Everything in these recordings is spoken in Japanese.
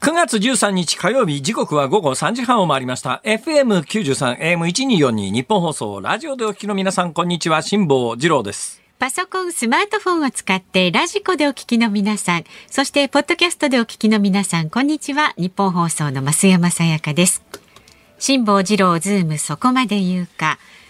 9月13日火曜日、時刻は午後3時半を回りました。FM93、AM1242 ニッポン放送、ラジオでお聞きの皆さん、こんにちは、辛坊治郎です。パソコン、スマートフォンを使ってラジコでお聞きの皆さん、そしてポッドキャストでお聞きの皆さん、こんにちは。ニッポン放送の増山さやかです。辛坊治郎ズームそこまで言うか。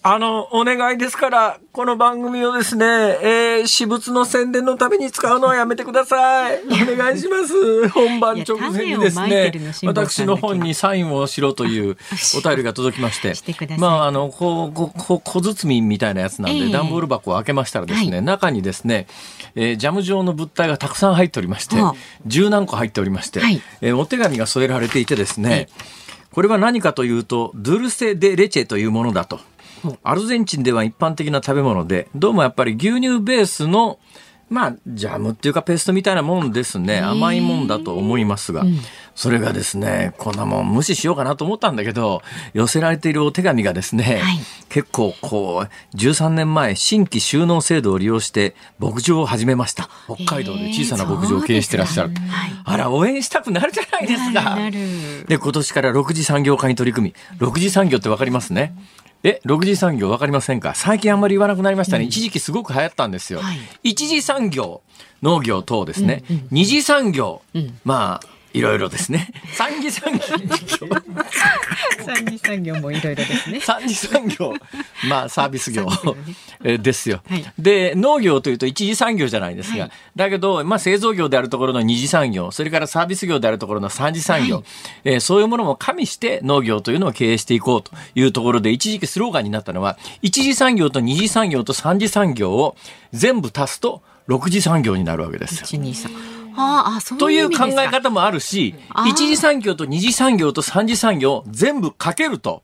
あの、お願いですから、この番組をですね、えー、私物の宣伝のために使うのはやめてください。お願いします。本番直前にですね私の本にサインをしろというお便りが届きまして。してまあ、あの、こう、こう、こう小包みみたいなやつなんで、ええ。段ボール箱を開けましたらですね、はい。中にですね、えージャム状の物体がたくさん入っておりましてはあ、十何個入っておりまして、はい。えーお手紙が添えられていてですね、これは何かというと、ドゥルセ・デ・レチェというものだと。アルゼンチンでは一般的な食べ物で、どうもやっぱり牛乳ベースの、まあ、ジャムっていうかペーストみたいなもんですね。甘いもんだと思いますが、それがですね、こんなもん無視しようかなと思ったんだけど、寄せられているお手紙がですね、はい結構こう、13年前、新規収納制度を利用して牧場を始めました。北海道で小さな牧場を経営してらっしゃる。そうですかはいあら、応援したくなるじゃないですか。で、今年から6次産業化に取り組み、6次産業ってわかりますね。え、6次産業わかりませんか？最近あんまり言わなくなりましたね。一時期すごく流行ったんですよ。はい一次産業、農業等ですね。二次産業、まあ、いろいろですね。三次産業、三次産業もいろいろですね。三次産業、まあサービス業ですよ、はいで、農業というと一次産業じゃないですが、はいだけど、まあ製造業であるところの二次産業、それからサービス業であるところの三次産業、はいえーそういうものも加味して農業というのを経営していこうというところで、一時期スローガンになったのは、一次産業と二次産業と三次産業を全部足すと、六次産業になるわけですよ。一二三。ああ、そうという考え方もあるし一次産業と二次産業と三次産業全部かけると、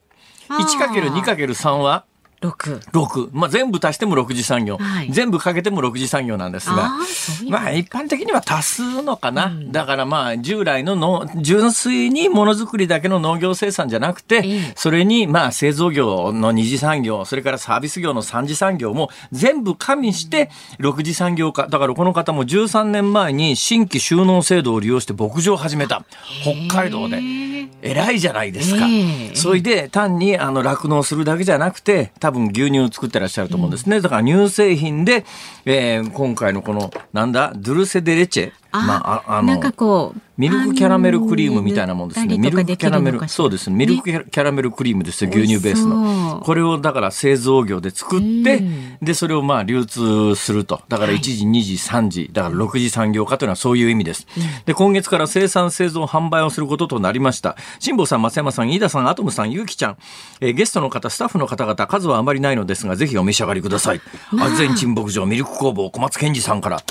あー 1×2×3 は六。6。まあ、全部足しても6次産業、はい全部かけても6次産業なんですがあういう、まあ、一般的には足すのかな。だからまあ、従来のの純粋にものづくりだけの農業生産じゃなくて、ええそれにまあ、製造業の二次産業、それからサービス業の三次産業も全部加味して6次産業化。だからこの方も13年前に新規収納制度を利用して牧場を始めた。北海道で。偉いじゃないですか。ええそれで単にあの酪農するだけじゃなくて多分牛乳を作ってらっしゃると思うんですね。だから乳製品で、えー今回のこのなんだドゥルセデレチェ。あ、まあ、ああのなんかこう。ミルクキャラメルクリームみたいなもんですね。ミルクキャラメル、そうですね。ミルクねキャラメルクリームですよ、牛乳ベースの。うこれをだから製造業で作ってうん、で、それをまあ流通すると。だから1時、2時、3時、だから6時産業化というのはそういう意味です。で、今月から生産、製造、販売をすることとなりました。辛坊さん、松山さん、飯田さん、アトムさん、ゆうきちゃん、えーゲストの方、スタッフの方々、数はあまりないのですが、ぜひお召し上がりください。アルゼンチン牧場ミルク工房小松健二さんから。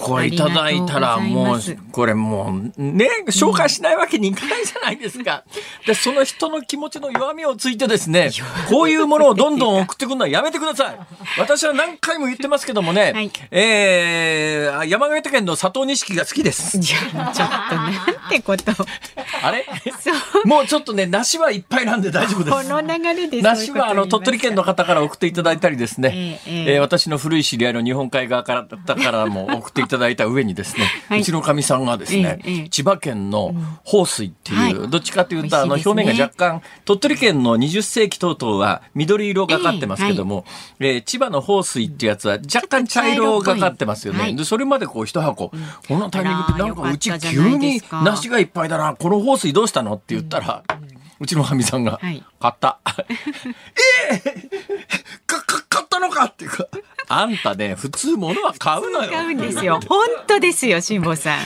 これいただいたらもうこれもうね紹介しないわけにいかないじゃないですか。でその人の気持ちの弱みをついてですね こういうものをどんどん送ってくるのはやめてください。私は何回も言ってますけどもね、はいえー山形県の佐藤錦が好きです。じゃあちょっとなんてこと。あれ？もうちょっとね梨はいっぱいなんで大丈夫です。この流れで梨はあの鳥取県の方から送っていただいたりですね、えええー私の古い知り合いの日本海側からだからも送っていただいた上にですね、はい。うちのかみさんがですね、ええええ。千葉県の豊水っていう、はい。どっちかというとあの表面が若干鳥取県の20世紀等々は緑色がかってますけども、えー千葉の豊水っていうやつは若干茶色がかってますよね。はい。でそれまでこう一箱、このタイミングでなんかうち急に梨がいっぱいだなこの豊水どうしたのって言ったら、うちのかみさんが、はい。買った。ええか、か、買ったのかっていうか、あんたね、普通物は買うのよ。買うんですよ。本当ですよ、辛坊さん。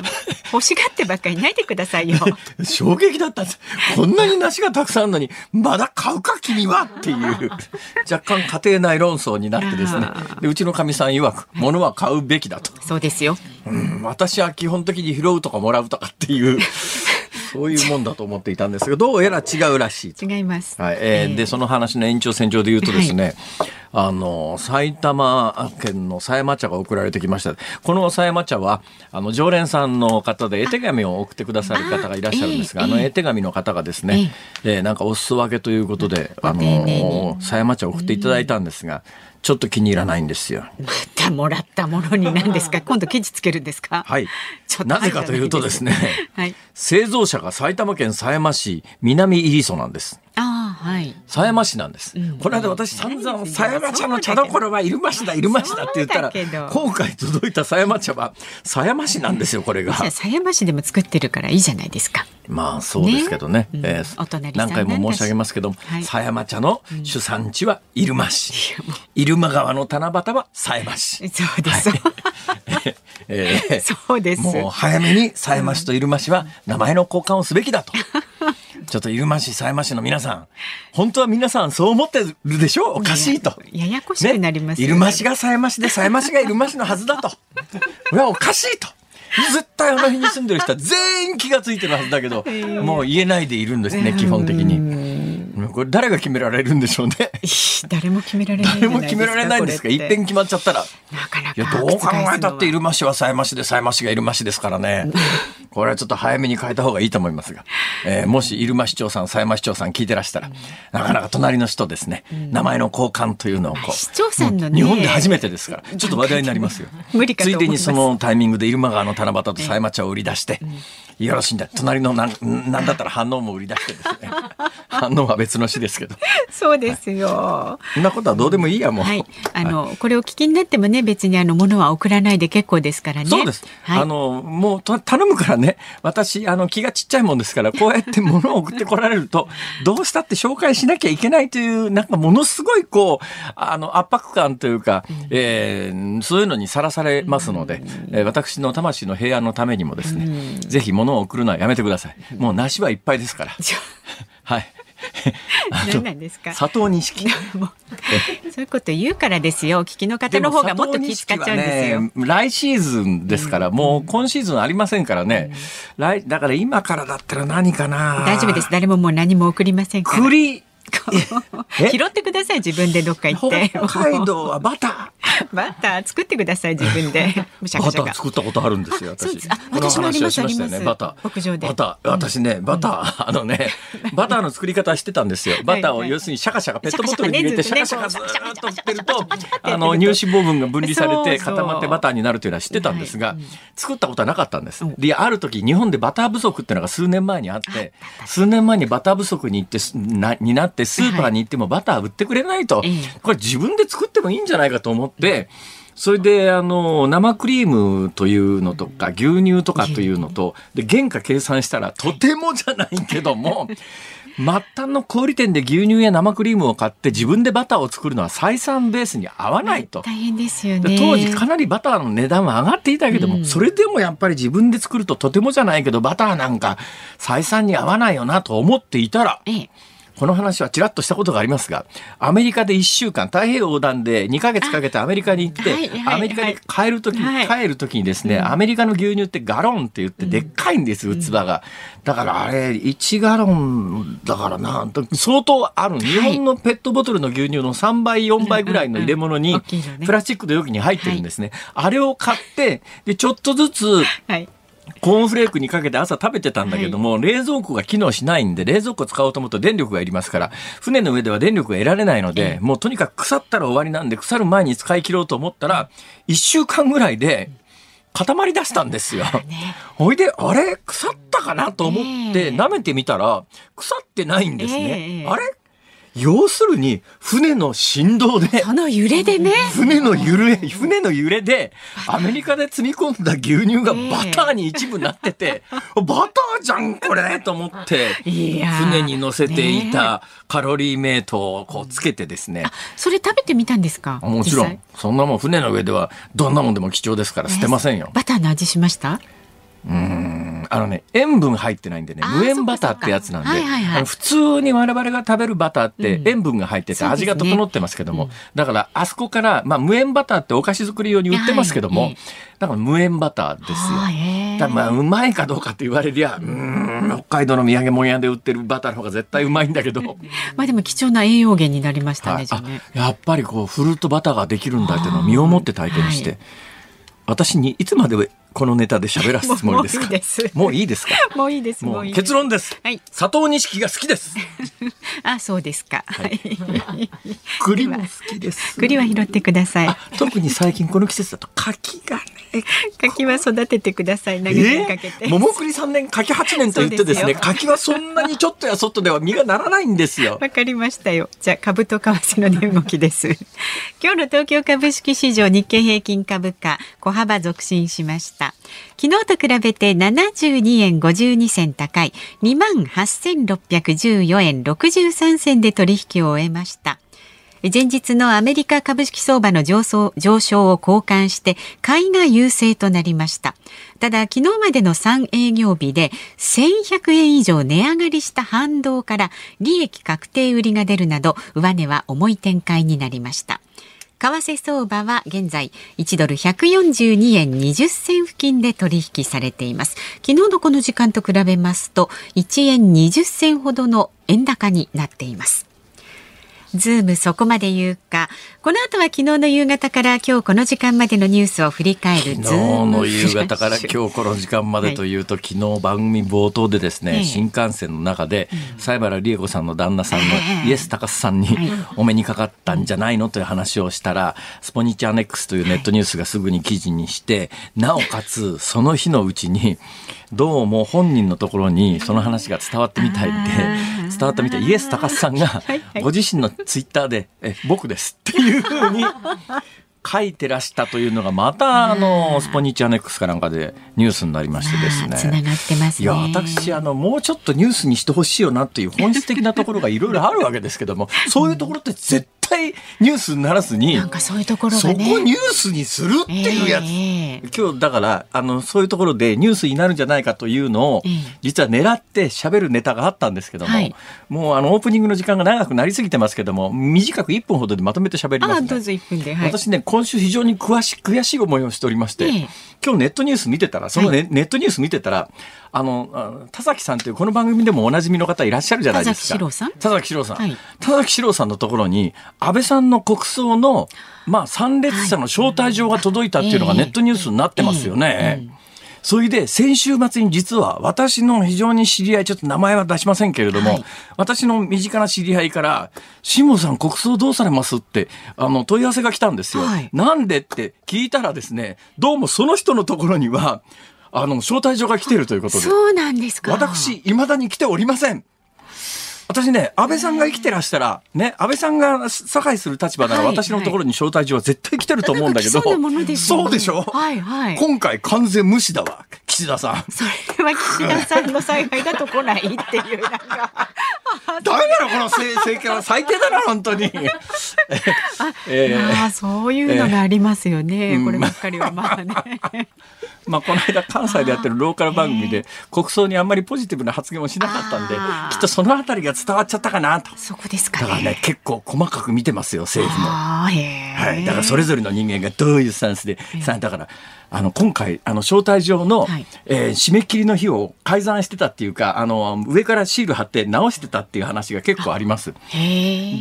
欲しがってばっかりないでくださいよ。衝撃だったんです。こんなに梨がたくさんあるのに、まだ買うか君はっていう、若干家庭内論争になってですねあ。でうちのかみさん曰く、物は買うべきだと。そうですよ。うん私は基本的に拾うとかもらうとかっていう、そういうもんだと思っていたんですが、どうやら違うらしいと。違います。はいえーえーでその話の延長線上で言うとですね、あの、埼玉県の狭山茶が送られてきました。この狭山茶は、あの、常連さんの方で絵手紙を送ってくださる方がいらっしゃるんですが、あ,、の絵手紙の方がですね、えー、なんかお裾分けということで、あの、狭山茶を送っていただいたんですが、ちょっと気に入らないんですよ。またもらったものに何ですか？今度記事つけるんですか？はい。なぜかというとですね、はい、製造者が埼玉県狭山市南入磯なんです。ああ、はい。狭山市なんです。うん、この間私散々狭山茶の茶どころは入間市だ入間市だって言ったら今回届いた狭山茶は狭山市なんですよこれが。狭山市でも作ってるからいいじゃないですか。まあそうですけどね。ねえー、何回も申し上げますけども、狭山茶の主産地は入間市。入間川の七夕は狭山市。そうです。はいえー、そうです。もう早めに狭山市と入間市は名前の交換をすべきだと。ちょっと入間市、狭山市の皆さん、本当は皆さんそう思ってるでしょ？うおかしいと。ややこしくなりますね。入間市が狭山市で、狭山市が入間市のはずだと。これはおかしいと。絶対あの辺に住んでる人は全員気が付いてるはずだけど、もう言えないでいるんですね、基本的に。これ誰が決められるんでしょうね。誰も決められない誰も決められないんですか？一遍決まっちゃったら。なかなか。いや、どう考えたって入間市は狭山市で狭山市が入間市ですからね。これはちょっと早めに変えた方がいいと思いますが。えー、もし入間市長さん、狭山市長さん聞いてらしたら、なかなか隣の人ですね、名前の交換というのをこう。市長さんのね。日本で初めてですから、ちょっと話題になりますよ。無理かついでにそのタイミングで入間川の七夕と狭山茶を売り出して、よろしいんだ。隣のなん、なんだったら反応も売り出してですね。反応は別の詩ですけど。そうですよ。そんなことはどうでもいいやもう。はい。あの、はい、これを聞きになってもね、別にあの物は送らないで結構ですからね。そうです。はい、あのもう頼むからね。私あの気がちっちゃいもんですから、こうやって物を送ってこられると、どうしたって紹介しなきゃいけないというなんかものすごいこうあの圧迫感というか、うん、えー、そういうのにさらされますので、うん、私の魂の平安のためにもですね、うん、ぜひ物を送るのはやめてください。もう梨はいっぱいですから。はい。何なんですか？佐藤錦。そういうこと言うからですよ。聞きの方の方がもっと気使っちゃうんですよ、ね、来シーズンですから、うん、もう今シーズンありませんからね、うん、来だから今からだったら何かな。大丈夫です。誰ももう何も送りませんから。栗 拾ってください自分でどっか行って。北海道はバター。バター作ってください自分で。バター作ったことあるんですよ私。あ私もありますあります。バター。牧場で。バター。私ねバター、あのねバターの作り方してたんですよ。バターを要するにシャカシャカペットボトルに入れてシャカシャカずっとってるとあの乳脂肪分が分離されて固まってバターになるというのは知ってたんですが作ったことはなかったんですである時日本でバター不足っていうのが数年前にあって数年前にバター不足に行ってなになってスーパーに行ってもバター売ってくれないと、これ自分で作ってもいいんじゃないかと思って、それで、あの、生クリームというのとか、牛乳とかというのと、で、原価計算したら、とてもじゃないけども、末端の小売店で牛乳や生クリームを買って自分でバターを作るのは採算ベースに合わないと。大変ですよね。当時かなりバターの値段は上がっていたけども、うん、それでもやっぱり自分で作るととてもじゃないけど、バターなんか採算に合わないよなと思っていたら、ええこの話はちらっとしたことがありますが、アメリカで1週間、太平洋横断で2ヶ月かけてアメリカに行って、はいはい、アメリカに帰るとき、はい、帰るときにですね、アメリカの牛乳ってガロンって言ってでっかいんです、器が。だからあれ、1ガロンだからな、相当ある。日本のペットボトルの牛乳の3倍、4倍ぐらいの入れ物に、プラスチックの容器に入ってるんですね。あれを買って、で、ちょっとずつ、はいコーンフレークにかけて朝食べてたんだけども、はい、冷蔵庫が機能しないんで、冷蔵庫使おうと思うと電力がいりますから、船の上では電力が得られないので、もうとにかく腐ったら終わりなんで、腐る前に使い切ろうと思ったら、1週間ぐらいで、固まり出したんですよ。ほいで、あれ？腐ったかな？と思って、舐めてみたら、腐ってないんですね。あれ？要するに船の振動でその揺れでね。船の揺れ船の揺れでアメリカで積み込んだ牛乳がバターに一部なってて、バターじゃんこれと思って船に乗せていたカロリーメイトをこうつけてですね、それ食べてみたんですか？もちろん。そんなもん船の上ではどんなもんでも貴重ですから捨てませんよ、バターの味しました？うん。あのね塩分入ってないんでね無塩バターってやつなんで、はいはいはい、普通に我々が食べるバターって塩分が入ってて味が整ってますけども、うん。ねうん、だからあそこから、まあ、無塩バターってお菓子作り用に売ってますけども、はい、だから無塩バターですよ。だまあうまいかどうかって言われりゃうんお海道の土産物屋で売ってるバターの方が絶対うまいんだけど。まあでも貴重な栄養源になりましたね、はい。じゃあね。あやっぱりこうフルートバターができるんだっていうのを身をもって体験して、はい。私にいつまでこのネタで喋らすつもりですか？もういいですか もういいです。もう。結論です、はい佐藤錦が好きです あ、そうですか。はい。栗も好きです栗は拾ってくださいあ。特に最近この季節だと柿がね 柿は育ててください。長年かけて。えー、桃栗3年柿8年と言ってですねすよ柿はそんなにちょっとやそっとでは実がならないんですよわかりましたよ。じゃあ株と為替の値動きです。今日の東京株式市場日経平均株価小幅続伸しました。昨日と比べて72円52銭高い2万8614円63銭で取引を終えました。前日のアメリカ株式相場の上昇上昇を好感して買いが優勢となりました。ただ昨日までの3営業日で1100円以上値上がりした反動から利益確定売りが出るなど上値は重い展開になりました。為替相場は現在1ドル142円20銭付近で取引されています。昨日のこの時間と比べますと1円20銭ほどの円高になっています。ズームそこまで言うか。この後は昨日の夕方から今日この時間までのニュースを振り返るズ昨日の夕方から日。今日この時間までというと、昨日番組冒頭でですね、ええ新幹線の中で、西原理恵子さんの旦那さんのええ。イエス高須さんにはい。お目にかかったんじゃないのという話をしたら、スポニチアネックスというネットニュースがすぐに記事にして、なおかつその日のうちに、どうも本人のところにその話が伝わってみたいで伝わったみたい。イエス高須さんがはいはい。ご自身のツイッターで、え、僕ですっていうふうに書いてらしたというのがまたあのスポニチアネックスかなんかでニュースになりましてですつなね。がってますね。いや私あのもうちょっとニュースにしてほしいよなっていう本質的なところがいろいろあるわけですけどもそういうところって絶対ニュースにならずになんかそういうところそこ。ニュースにするっていうやつ、ええ今日だからあのそういうところでニュースになるんじゃないかというのを、ええ実は狙って喋るネタがあったんですけども、はいもうあのオープニングの時間が長くなりすぎてますけども短く1分ほどでまとめて喋りますね。あどうぞ一分で。はい。私ね今週非常に詳し悔しい思いをしておりまして、ええ今日ネットニュース見てたらそのネ,、ネットニュース見てたらあの田崎さんというこの番組でもおなじみの方いらっしゃるじゃないですか。田崎史郎さん？田崎史郎さん、はい。田崎史郎さんのところに安倍さんの国葬のまあ参列者の招待状が届いたっていうのがネットニュースになってますよね。それで先週末に実は私の非常に知り合い、ちょっと名前は出しませんけれども、はい私の身近な知り合いから、辛坊さん国葬どうされます？って、あの、問い合わせが来たんですよ。はいなんで？って聞いたらですね、どうもその人のところには、あの、招待状が来てるということで、そうなんですか。私、未だに来ておりません。私ね、安倍さんが生きてらしたら、ね、安倍さんが差配する立場なら、はい私のところに招待状は絶対来てると思うんだけど、そうでしょ？はいはい今回完全無視だわ、岸田さん。それは岸田さんの采配だと来ないっていうなんか。ダメだろ、この政政権は最低だな、本当に。えーああそういうのがありますよね。うんこればっかりはまあね。まあ、この間関西でやってるローカル番組で国葬にあんまりポジティブな発言をしなかったんできっとそのあたりが伝わっちゃったかなと。そこですかだからねね。結構細かく見てますよ政府も。はい、だからそれぞれの人間がどういうスタンスで、さあだからあの今回あの招待状の、はい。えー締め切りの日を改ざんしてたっていうかあの上からシール貼って直してたっていう話が結構あります。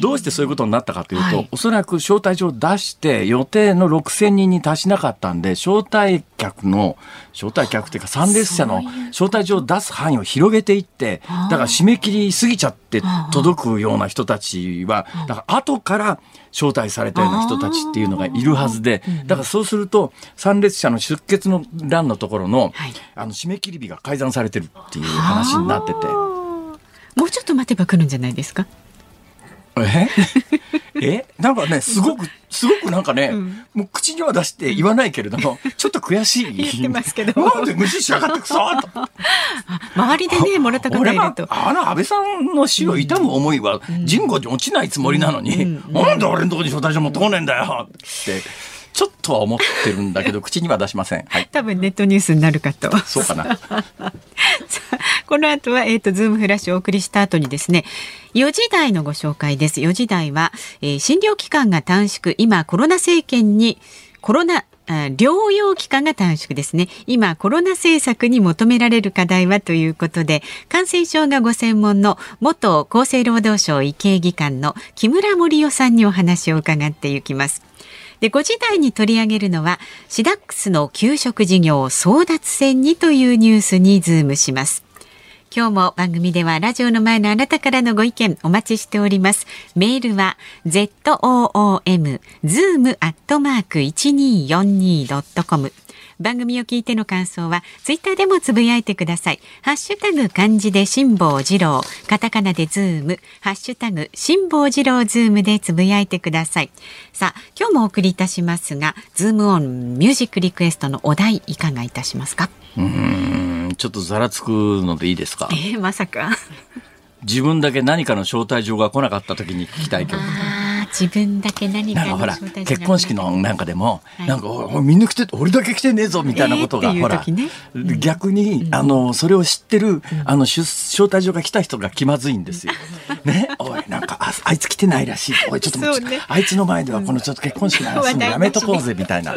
どうしてそういうことになったかというと、はい。おそらく招待状を出して予定の6000人に達しなかったんで招待客の招待客っていうか参列者の招待状を出す範囲を広げていってだから締め切り過ぎちゃって届くような人たちはだから後から招待されたような人たちっていうのがいるはずでだからそうすると参列者の出欠の欄のところの,、はいあの締め切り日が改ざんされてるっていう話になってて。もうちょっと待てば来るんじゃないですか？え？え？なんかね、すごく、すごくなんかね、もう口には出して言わないけれども、ちょっと悔しい。言ってますけど。なんで無視しやがってくそと。周りでねもらった方いると。あの安倍さんの死を悼む思いは人語に落ちないつもりなのに、なんで俺のとこに招待状持ってこねえんだよって、ちょっとは思ってるんだけど、口には出しません。はい。多分ネットニュースになるかと。そうかな。この後は、えっ、と、ズームフラッシュをお送りした後にですね、4時台のご紹介です。4時台は、えー診療期間が短縮、今、コロナ政権に、コロナ療養期間が短縮ですね。今、コロナ政策に求められる課題はということで、感染症がご専門の元厚生労働省医系技官の木村盛夫さんにお話を伺っていきます。で、5時台に取り上げるのは、シダックスの給食事業争奪戦にというニュースにズームします。今日も番組ではラジオの前のあなたからのご意見お待ちしております。メールは zoom zoom アットマーク 1242.com 番組を聞いての感想はツイッターでもつぶやいてください。ハッシュタグ漢字で辛坊治郎、カタカナでズーム、ハッシュタグ辛坊治郎ズームでつぶやいてください。さあ、今日もお送りいたしますが、ズームオンミュージックリクエストのお題いかがいたしますか？うんちょっとざらつくのでいいですか？えー、まさか自分だけ何かの招待状が来なかった時に聞きたい曲。自分だけ何かなんかほら結婚式のなんかでも、はい、なんかみんな来て俺だけ来てねえぞみたいなことが、えー、ほら、ねうん、逆に、あのそれを知ってる、うん、あの招待状が来た人が気まずいんですよ。ね、おいなんかああいつ来てないらしい。おいちょっと、ね、あいつの前ではこのちょっと結婚式の話もやめとこうぜみたいな、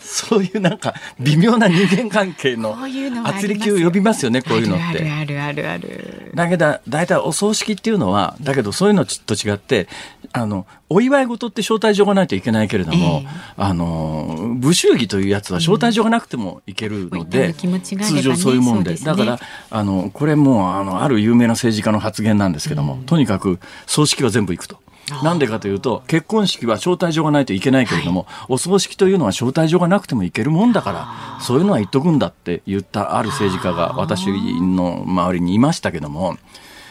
そういうなんか微妙な人間関係の圧力を呼びますよねこういうのって。あるあるあるだけど大体お葬式っていうのはだけどそういうのと違ってあのお祝い事って招待状がないといけないけれども、えー、あの武祝儀というやつは招待状がなくてもいけるので、うんね、通常そういうもんで、ね、だからあのこれもあのある有名な政治家の発言なんですけども、うん、とにかく葬式は全部行くと。なんでかというと結婚式は招待状がないといけないけれども、はい、お葬式というのは招待状がなくてもいけるもんだからそういうのは言っとくんだって言ったある政治家が私の周りにいましたけども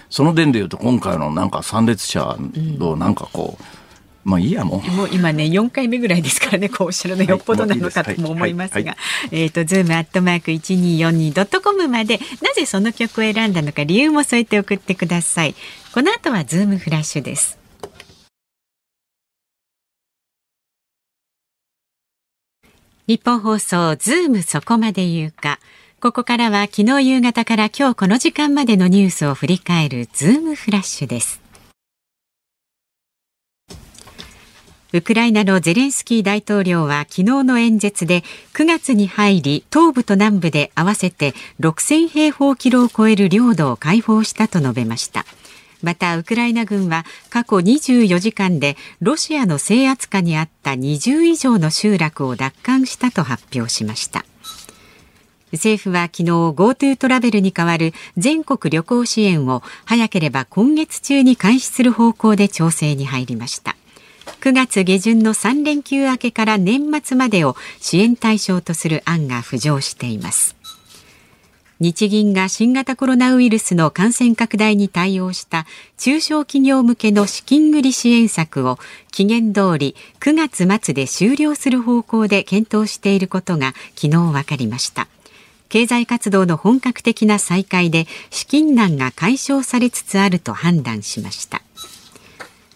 その点でいうと今回のなんか参列者のなんかこう、うんまあいいやもう。もう今ね4回目ぐらいですからねこうおっしゃるのよっぽどなのかとも思いますが、えっ、とズームアットマーク一二四二ドットコムまでなぜその曲を選んだのか理由も添えて送ってください。この後はズームフラッシュです。ニッポン放送ズームそこまで言うか。ここからは昨日夕方から今日この時間までのニュースを振り返るズームフラッシュです。ウクライナのゼレンスキー大統領は昨日の演説で9月に入り東部と南部で合わせて6000平方キロを超える領土を解放したと述べました。またウクライナ軍は過去24時間でロシアの制圧下にあった20以上の集落を奪還したと発表しました。政府は昨日 GoTo トラベルに代わる全国旅行支援を早ければ今月中に開始する方向で調整に入りました。9月下旬の3連休明けから年末までを支援対象とする案が浮上しています。日銀が新型コロナウイルスの感染拡大に対応した中小企業向けの資金繰り支援策を期限通り9月末で終了する方向で検討していることが昨日分かりました。経済活動の本格的な再開で資金難が解消されつつあると判断しました。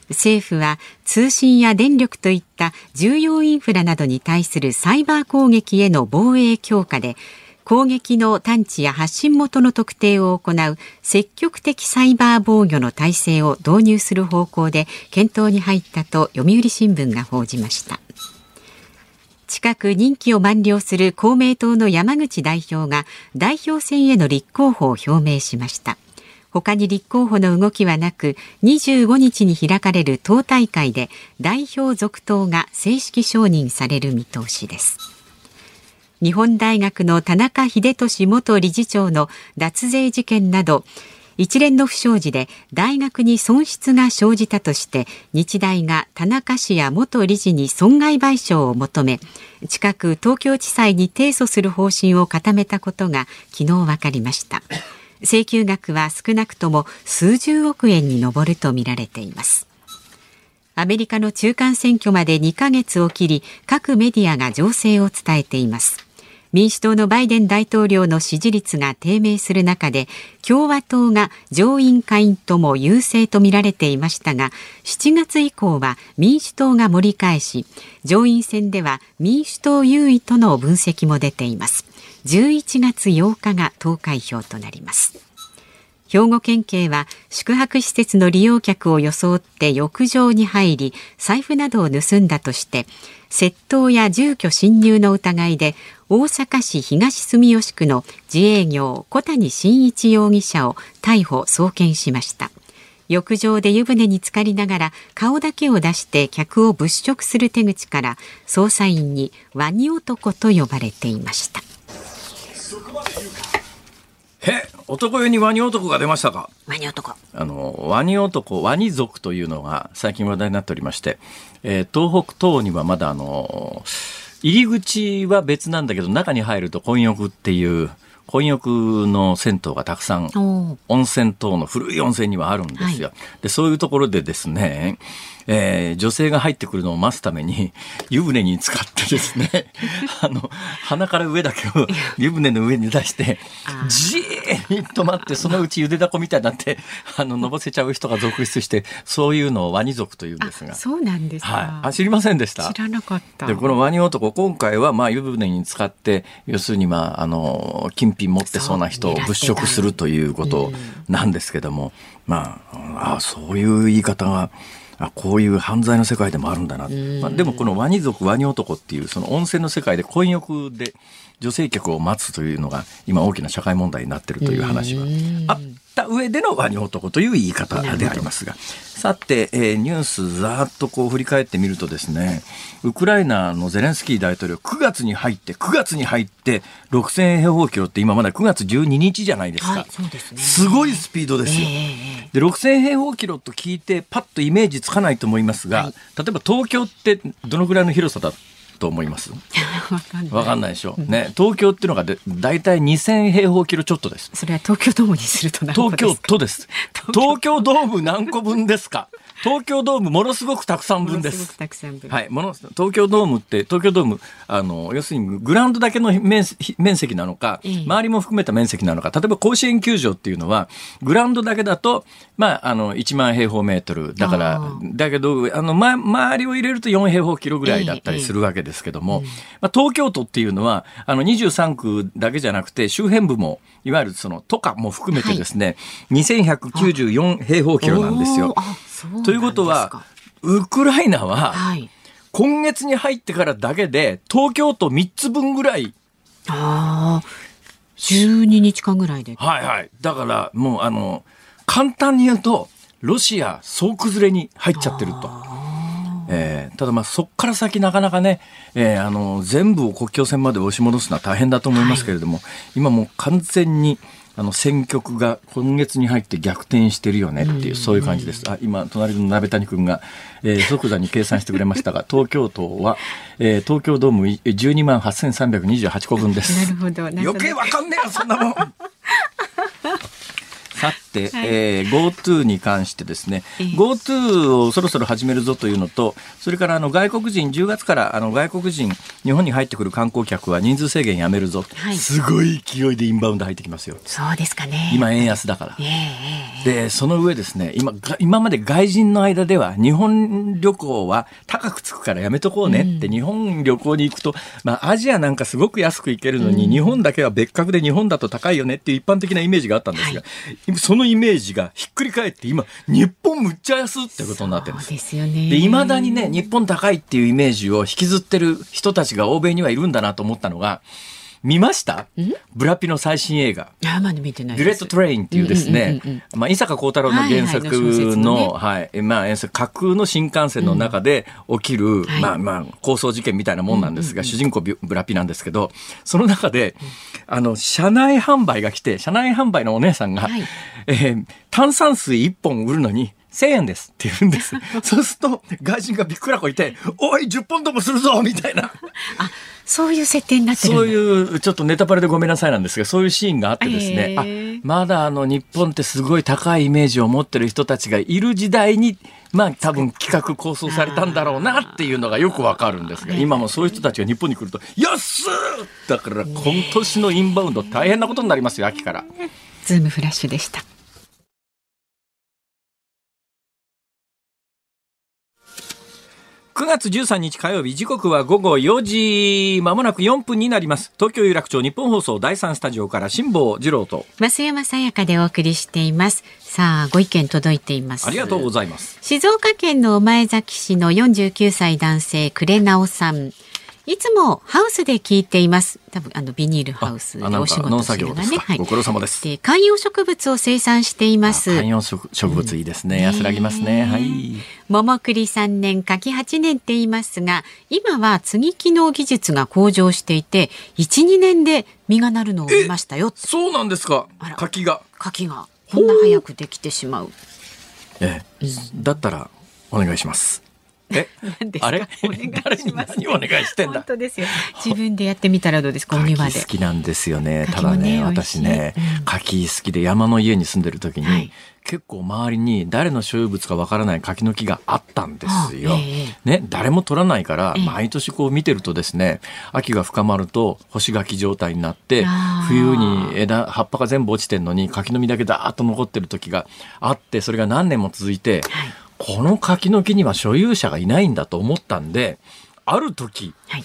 政府は通信や電力といった重要インフラなどに対するサイバー攻撃への防衛強化で攻撃の探知や発信元の特定を行う積極的サイバー防御の体制を導入する方向で検討に入ったと読売新聞が報じました。近く任期を満了する公明党の山口代表が代表選への立候補を表明しました。他に立候補の動きはなく25日に開かれる党大会で代表続投が正式承認される見通しです。日本大学の田中英寿元理事長の脱税事件など一連の不祥事で大学に損失が生じたとして日大が田中氏や元理事に損害賠償を求め近く東京地裁に提訴する方針を固めたことが昨日分かりました。請求額は少なくとも数十億円に上るとみられています。アメリカの中間選挙まで2ヶ月を切り各メディアが情勢を伝えています。民主党のバイデン大統領の支持率が低迷する中で共和党が上院下院とも優勢とみられていましたが7月以降は民主党が盛り返し上院選では民主党優位との分析も出ています。11月8日が投開票となります。兵庫県警は宿泊施設の利用客を装って浴場に入り財布などを盗んだとして窃盗や住居侵入の疑いで大阪市東住吉区の自営業小谷真一容疑者を逮捕送検しました。浴場で湯船に浸かりながら顔だけを出して客を物色する手口から捜査員にワニ男と呼ばれていました。へ男湯にワニ男が出ましたか？ワニ男。あのワニ男ワニ族というのが最近話題になっておりまして、えー、東北東にはまだあの入り口は別なんだけど中に入ると混浴っていう混浴の銭湯がたくさん温泉等の古い温泉にはあるんですよ。はい、でそういうところでですねえー、女性が入ってくるのを待つために、湯船に使ってですね、あの、鼻から上だけを湯船の上に出して、じーっと待って、そのうちゆでだこみたいになって、あの、のぼせちゃう人が続出して、そういうのをワニ族というんですが。そうなんですか。はい。あ、知りませんでした？知らなかった。で、このワニ男、今回は、まあ、湯船に使って、要するに、まあ、あの、金品持ってそうな人を物色するということなんですけども、まあ、あそういう言い方が、あこういう犯罪の世界でもあるんだな、まあ、でもこのワニ族ワニ男っていうその温泉の世界で混浴で女性客を待つというのが今大きな社会問題になってるという話は。あった上でのワニ男という言い方でありますが。さて、えー、ニュースざっとこう振り返ってみるとですねウクライナのゼレンスキー大統領9月に入って9月に入って6000平方キロって今まだ9月12日じゃないですか、はいすね、すごいスピードですよ、えー、で6000平方キロと聞いてパッとイメージつかないと思いますが、はい、例えば東京ってどのぐらいの広さだと思います。わかんない。でしょ、うん、ね。東京っていうのがだいたい2000平方キロちょっとです。それは東京ドームにすると東京都です東京ドーム何個分ですか東京ドームものすごくたくさん分です。はい、もの東京ドームって東京ドームあの要するにグラウンドだけの面面積なのか、周りも含めた面積なのか、例えば甲子園球場っていうのはグラウンドだけだとまああの1万平方メートルだからだけどあのま周りを入れると4平方キロぐらいだったりするわけですけども、まあ東京都っていうのはあの23区だけじゃなくて周辺部もいわゆるその都下も含めてですね、はい、2194平方キロなんですよ。ということは、ウクライナは、今月に入ってからだけで、東京都3つ分ぐらい。ああ、12日間ぐらいで。はいはい。だから、もう、あの、簡単に言うと、ロシア総崩れに入っちゃってると。えー、ただまあそこから先なかなかね、えー、あの全部を国境線まで押し戻すのは大変だと思いますけれども、はい、今もう完全にあの選曲が今月に入って逆転してるよねっていう、そういう感じです。あ今、隣の鍋谷君が、えー、即座に計算してくれましたが、東京都は、えー、東京ドーム12万8328個分です。なるほど。余計わかんねえよ、そんなもん。さ て、はい、えー、GoTo に関してですね、えー、GoTo をそろそろ始めるぞというのと、それからあの外国人、10月からあの外国人、日本に入ってくる観光客は人数制限やめるぞ、はい、すごい勢いでインバウンド入ってきますよ。そうですかね。今、円安だから。えー、で、その上ですね、今、今まで外人の間では、日本旅行は高くつくからやめとこうねって、うん、日本旅行に行くと、まあ、アジアなんかすごく安く行けるのに、うん、日本だけは別格で日本だと高いよねっていう一般的なイメージがあったんですが、はい。そのイメージがひっくり返って今日本むっちゃ安ってことになってる。んですですよね。で未だにね日本高いっていうイメージを引きずってる人たちが欧米にはいるんだなと思ったのが見ました？ブラピの最新映画。あまだ見てないブレット・トレインっていうですね、まあ、伊坂幸太郎の原作の、はい、まあ、架空の新幹線の中で起きる、まあまあ、抗争事件みたいなもんなんですが、主人公ブラピなんですけど、その中で、あの、車内販売が来て、車内販売のお姉さんが、はい、えー、炭酸水1本売るのに、1000円ですって言うんです。そうすると、外人がびっくらこいて、おい、10本ともするぞ！みたいな。あ、そういう設定になってるそういう、ちょっとネタバレでごめんなさいなんですが、そういうシーンがあってですね、あ、まだあの、日本ってすごい高いイメージを持ってる人たちがいる時代に、まあ多分企画構想されたんだろうなっていうのがよくわかるんですが、今もそういう人たちが日本に来ると、安っだから今年のインバウンド大変なことになりますよ、秋から。ズームフラッシュでした。9月13日火曜日時刻は午後4時まもなく4分になります。東京有楽町日本放送第3スタジオから辛坊治郎と。増山さやかでお送りしています。さあご意見届いています。ありがとうございます。静岡県の前崎市の49歳男性呉直さんいつもハウスで聞いています。多分あのビニールハウスでお仕事しがね。はい、ご苦労様です。で観葉植物を生産しています。観葉植物いいですね。うん、安らぎますね。はい。桃栗三年、柿八年って言いますが、今は接ぎ木の技術が向上していて、一二年で実がなるのを見ましたよ。そうなんですか？柿が。柿がこんな早くできてしまう。ええ、だったらお願いします。え、あれ？誰に何お願いしてんだ？本当ですよ。自分でやってみたらどうですか、お庭で。好きなんですよね。ただね、私ね、柿好きで山の家に住んでる時に、結構周りに誰の所有物かわからない柿の木があったんですよ。ね、誰も取らないから、毎年こう見てるとですね、秋が深まると干し柿状態になって、冬に枝、葉っぱが全部落ちてんのに柿の実だけだーっと残ってる時があって、それが何年も続いて、この柿の木には所有者がいないんだと思ったんで、ある時、はい、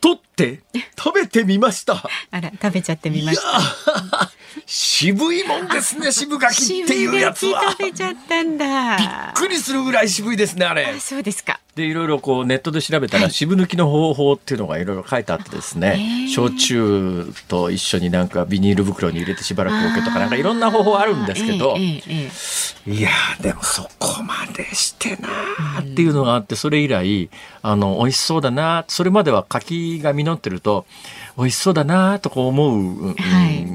取って食べてみました。あら、食べちゃってみました。渋いもんですね、渋柿っていうやつは。食べちゃったんだ。びっくりするぐらい渋いですね、あれ。あそうですか。でいろいろこうネットで調べたら渋抜きの方法っていうのがいろいろ書いてあってですね、焼酎と一緒になんかビニール袋に入れてしばらく置けとかなんかいろんな方法あるんですけど、いやでもそこまでしてなっていうのがあってそれ以来あの美味しそうだなそれまでは柿が実ってると美味しそうだなとこう思う、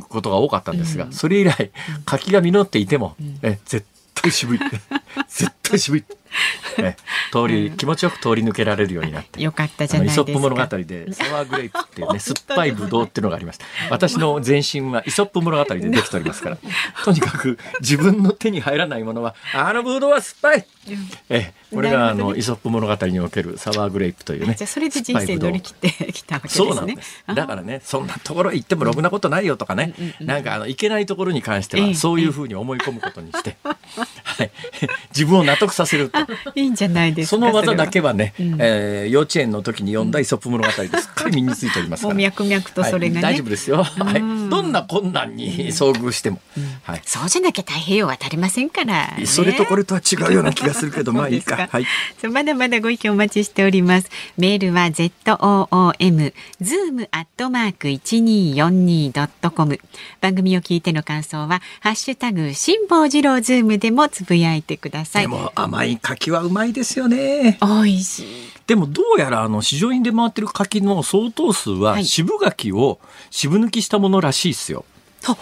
ことが多かったんですが、それ以来柿が実っていても、え絶対渋い。絶対渋い。ね、通り、気持ちよく通り抜けられるようになって。よかったじゃないですか。イソップ物語で、サワーグレープっていうね、酸っぱいブドウっていうのがありました。私の全身はイソップ物語でできておりますから、とにかく自分の手に入らないものは、あのブドウは酸っぱいえこれがあの、イソップ物語におけるサワーグレープというね。じゃそれで人生乗り切ってきたわけですね。そうなんです。だからね、そんなところ行ってもろくなことないよとかね、なんかあの、行けないところに関しては、そういうふうに思い込むことにして、はい。自分を納得させると。いいんじゃないですその技だけはね、うえ幼稚園の時に読んだイソップ物語ですっかり身についておりますから。脈々とそれが、大丈夫ですよ。はい。どんな困難に遭遇しても。はい。そうじゃなきゃ太平洋渡りませんから、それとこれとは違うような気がするけど、まあいいか。はい。まだまだご意見お待ちしております。メールは z o o m zoom アットマーク一二四二ドットコム。番組を聞いての感想はハッシュタグ辛坊治郎ズームでもつぶやいてください。甘い柿はうまいですよね。美味しい。でもどうやらあの市場に出回ってる柿の相当数は渋柿を渋抜きしたものらしいですよ。あ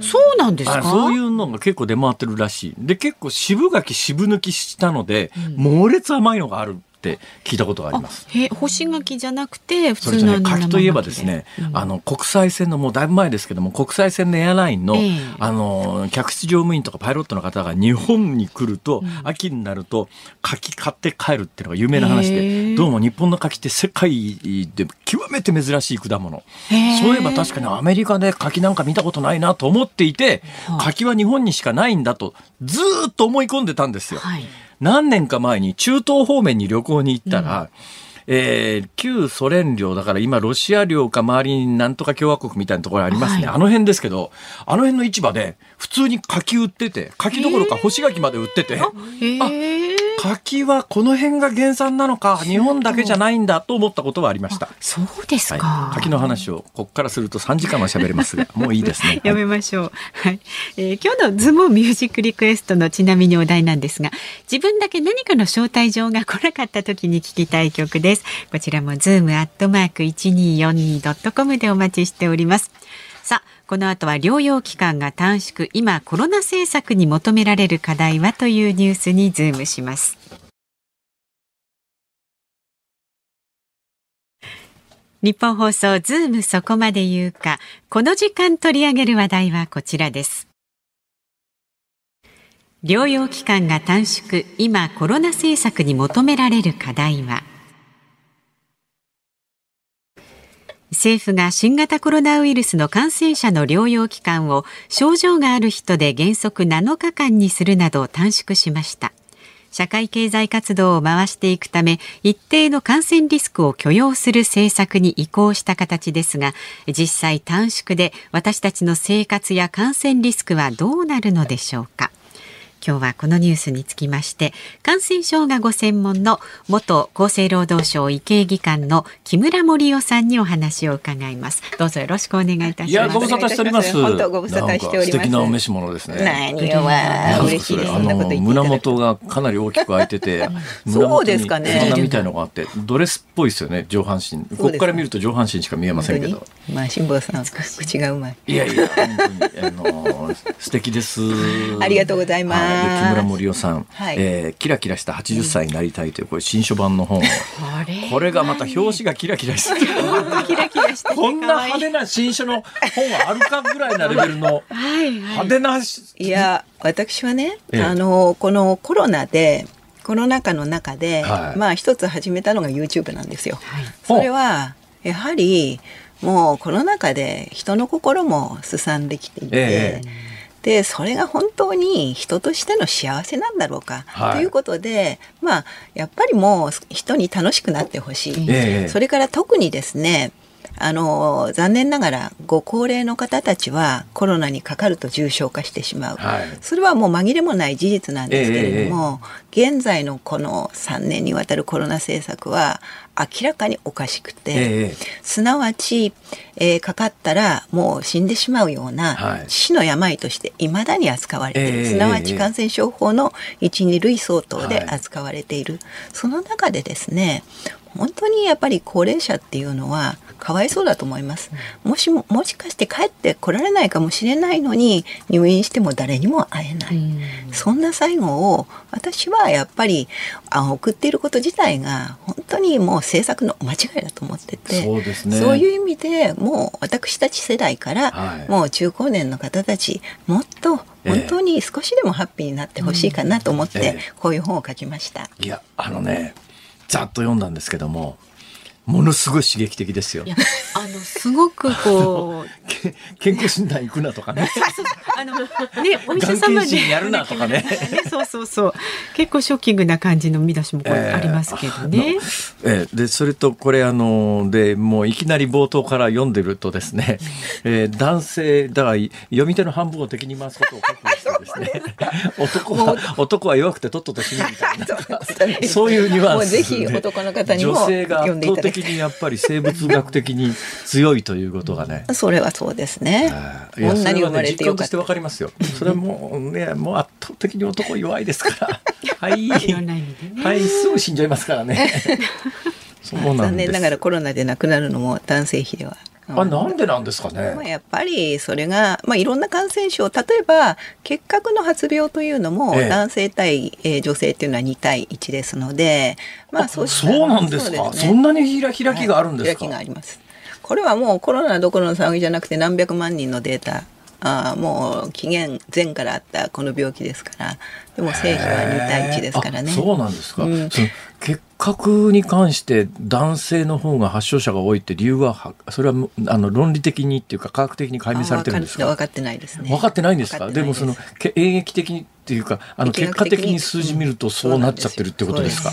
そうなんですか？そういうのが結構出回ってるらしい。で、結構渋柿渋抜きしたので、うん、猛烈甘いのがあるって聞いたことがあります。え、干し柿じゃなくて普通の、ね、柿といえばですね、うん、あの国際線のもうだいぶ前ですけども国際線のエアラインの、えー、あの客室乗務員とかパイロットの方が日本に来ると、うん、秋になると柿買って帰るっていうのが有名な話で、え。ー、どうも日本の柿って世界で極めて珍しい果物。え。ー、そういえば確かにアメリカで柿なんか見たことないなと思っていて、柿は日本にしかないんだとずっと思い込んでたんですよ。はい何年か前に中東方面に旅行に行ったら、うん。えー、旧ソ連領だから今ロシア領か周りになんとか共和国みたいなところありますね、はい、あの辺ですけどあの辺の市場で普通に柿売ってて柿どころか干し柿まで売ってて、あ柿はこの辺が原産なのか日本だけじゃないんだと思ったことはありました。そうですか、はい、柿の話をここからすると3時間は喋れますが もういいですね。やめましょう、はい、えー、今日のズームミュージックリクエストのちなみにお題なんですが自分だけ何かの招待状が来なかった時に聞きたい曲です。こちらもズームアットマーク 1242.com でお待ちしております。さあこの後は療養期間が短縮今コロナ政策に求められる課題はというニュースにズームします。日本放送ズームそこまで言うか。この時間取り上げる話題はこちらです。療養期間が短縮今コロナ政策に求められる課題は。政府が新型コロナウイルスの感染者の療養期間を症状がある人で原則7日間にするなど短縮しました。社会経済活動を回していくため一定の感染リスクを許容する政策に移行した形ですが実際短縮で私たちの生活や感染リスクはどうなるのでしょうか。今日はこのニュースにつきまして感染症がご専門の元厚生労働省医系技官の木村盛夫さんにお話を伺います。どうぞよろしくお願いいたします。いやご無沙汰しております。本当ご無沙汰しております。素敵なお召し物ですね。何よわ嬉しいですあの胸元がかなり大きく開いてて そうですかね。胸みたいのがあってドレスっぽいですよね。上半身ここから見ると上半身しか見えませんけど。まあ辛坊さん口がうまい。いやいや本当にあの素敵です。ありがとうございます木村盛夫さん、はい、えー、キラキラした80歳になりたいというこれ新書版の本、これがまた表紙がキラキラしてこんな派手な新書の本はあるかぐらいなレベルの 派手ないや私はね、ええ、あのこのコロナでコロナ禍の中で、はい、まあ一つ始めたのが YouTube なんですよ。はい、それはやはりもうコロナ禍で人の心もすさんできていて、えでそれが本当に人としての幸せなんだろうか、はい、ということでまあやっぱりもう人に楽しくなってほしい、えー、それから特にですねあの残念ながらご高齢の方たちはコロナにかかると重症化してしまう、はい、それはもう紛れもない事実なんですけれども、えー、現在のこの3年にわたるコロナ政策は明らかにおかしくて、えー、すなわち、えー、かかったらもう死んでしまうような死の病としていまだに扱われている、すなわち感染症法の12類相当で扱われている、はい、その中でですね本当にやっぱり高齢者っていうのはかわいそうだと思います。もしも、もしかして帰って来られないかもしれないのに、入院しても誰にも会えない。そんな最後を、私はやっぱり、あ送っていること自体が、本当にもう政策の間違いだと思ってて、そうね。そういう意味でもう私たち世代から、はい、もう中高年の方たち、もっと本当に少しでもハッピーになってほしいかなと思って、こういう本を書きました。いや、あのね、ざっと読んだんですけども、ものすごい刺激的ですよ。あのすごくこう 健康診断行くなとかね。あのねお医者様にやるなとかね。そうそうそう結構ショッキングな感じの見出しもこれありますけどね。えー、でそれとこれあのでもういきなり冒頭から読んでるとですね、えー、男性だから読み手の半分を敵に回すことを覚悟してですね 男は男は弱くてとっとと死ぬみたいなそういうニュアンス、ぜひ男の方にも女性が圧倒的にやっぱり生物学的に強いということがね。それはそうですね。女に生まれてよかった。わかりますよ。それもね、もう圧倒的に男弱いですから。はい。はい、すぐ死んじゃいますからね。残念ながらコロナで亡くなるのも男性比ではあなんでなんですかね、まあ、やっぱりそれが、まあ、いろんな感染症例えば結核の発病というのも、男性対、えー、女性っていうのは2対1ですので、まあ、そうそうなんですか？そ、ね,、んなに開きがあるんですか、はい、開きがあります。これはもうコロナどころの騒ぎじゃなくて何百万人のデータ。あもう紀元前からあったこの病気ですから。でも政府は2対1ですからね。そうなんですか、うん、結核に関して男性の方が発症者が多いって理由はそれはあの論理的にっていうか科学的に解明されてるんですか？分かってないですね。分かってないんですか？でもその演劇的にっていうかあの結果的に数字見るとそうなっちゃってるってことですか、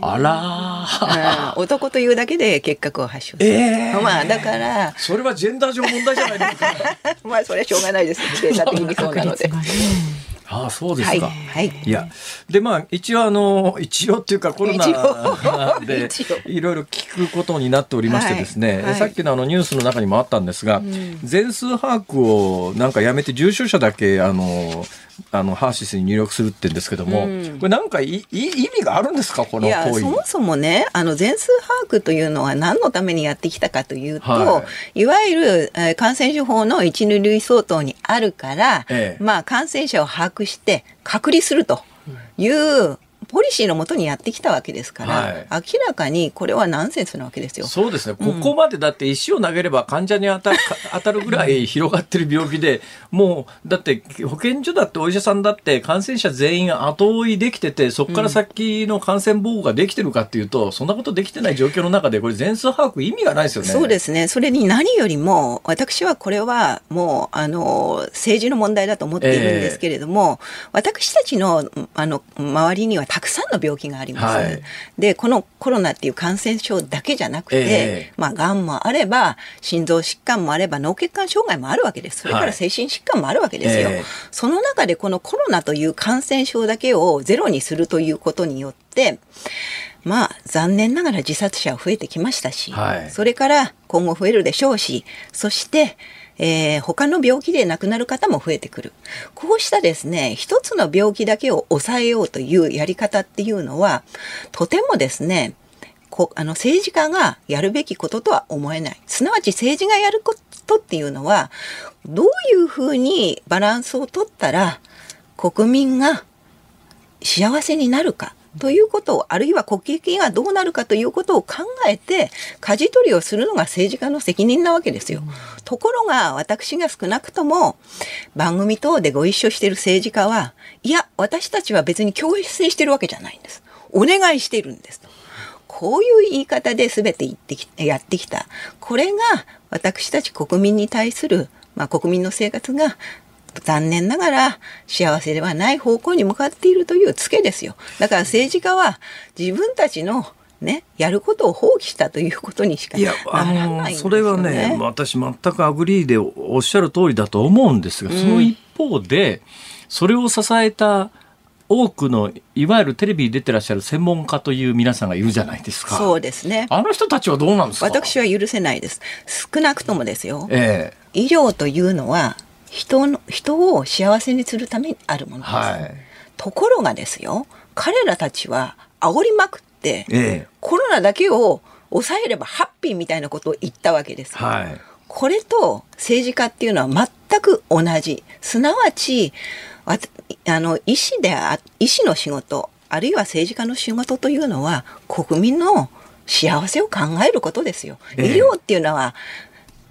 あら男というだけで結核を発症する、えー、まあだからそれはジェンダー上問題じゃないですか。まあそれはしょうがないです。データ的にそうなので。ああそうですか。はい。いやでまあ一応あの一応っていうかコロナで いろいろ聞くことになっておりましてですね、はいはい、さっきのあのニュースの中にもあったんですが、うん、全数把握をなんかやめて重症者だけあのあのハーシスに入力するって言うんですけども、うん、これなんかいい意味があるんですか？この行為。そもそもねあの全数把握というのは何のためにやってきたかというと、はい、いわゆる、えー、感染症法の一二類相当にあるから、ええ、まあ感染者を把握して隔離するというポリシーのもとにやってきたわけですから、はい、明らかにこれはナンセンスなわけですよ。そうですね。ここまでだって石を投げれば患者に当たる 当たるぐらい広がってる病気で、もうだって保健所だってお医者さんだって感染者全員後追いできてて、そこから先の感染防護ができてるかっていうと、そんなことできてない状況の中でこれ全数把握意味がないですよね。そうですね。それに何よりも私はこれはもうあの政治の問題だと思っているんですけれども、えー、私たちのあの周りにはたくさんの病気があります。はい、でこのコロナっていう感染症だけじゃなくて、えー、まあがんもあれば心臓疾患もあれば脳血管障害もあるわけです。それから精神疾患もあるわけですよ。はいえー、その中でこのコロナという感染症だけをゼロにするということによってまあ残念ながら自殺者は増えてきましたし、はい、それから今後増えるでしょうしそしてえー、他の病気で亡くなる方も増えてくる。こうしたですね、一つの病気だけを抑えようというやり方っていうのは、とてもですね、こあの政治家がやるべきこととは思えない。すなわち政治がやることっていうのは、どういうふうにバランスをとったら国民が幸せになるか。ということをあるいは国益がどうなるかということを考えて舵取りをするのが政治家の責任なわけですよ。ところが私が少なくとも番組等でご一緒している政治家はいや私たちは別に強制してるわけじゃないんです。お願いしているんですと。こういう言い方で全て言ってきやってきた。これが私たち国民に対する、まあ、国民の生活が残念ながら幸せではない方向に向かっているというツケですよ。だから政治家は自分たちのね、やることを放棄したということにしかならないんですよ、ね、それはね、私全く agree でおっしゃる通りだと思うんですが、その一方で、それを支えた多くのいわゆるテレビに出てらっしゃる専門家という皆さんがいるじゃないですか。そうですね。あの人たちはどうなんですか？私は許せないです。少なくともですよ。ええ、医療というのは人の人を幸せにするためにあるものです、はい、ところがですよ彼らたちは煽りまくって、ええ、コロナだけを抑えればハッピーみたいなことを言ったわけです、はい、これと政治家っていうのは全く同じ。すなわちあの医師であ医師の仕事あるいは政治家の仕事というのは国民の幸せを考えることですよ。医療っていうのは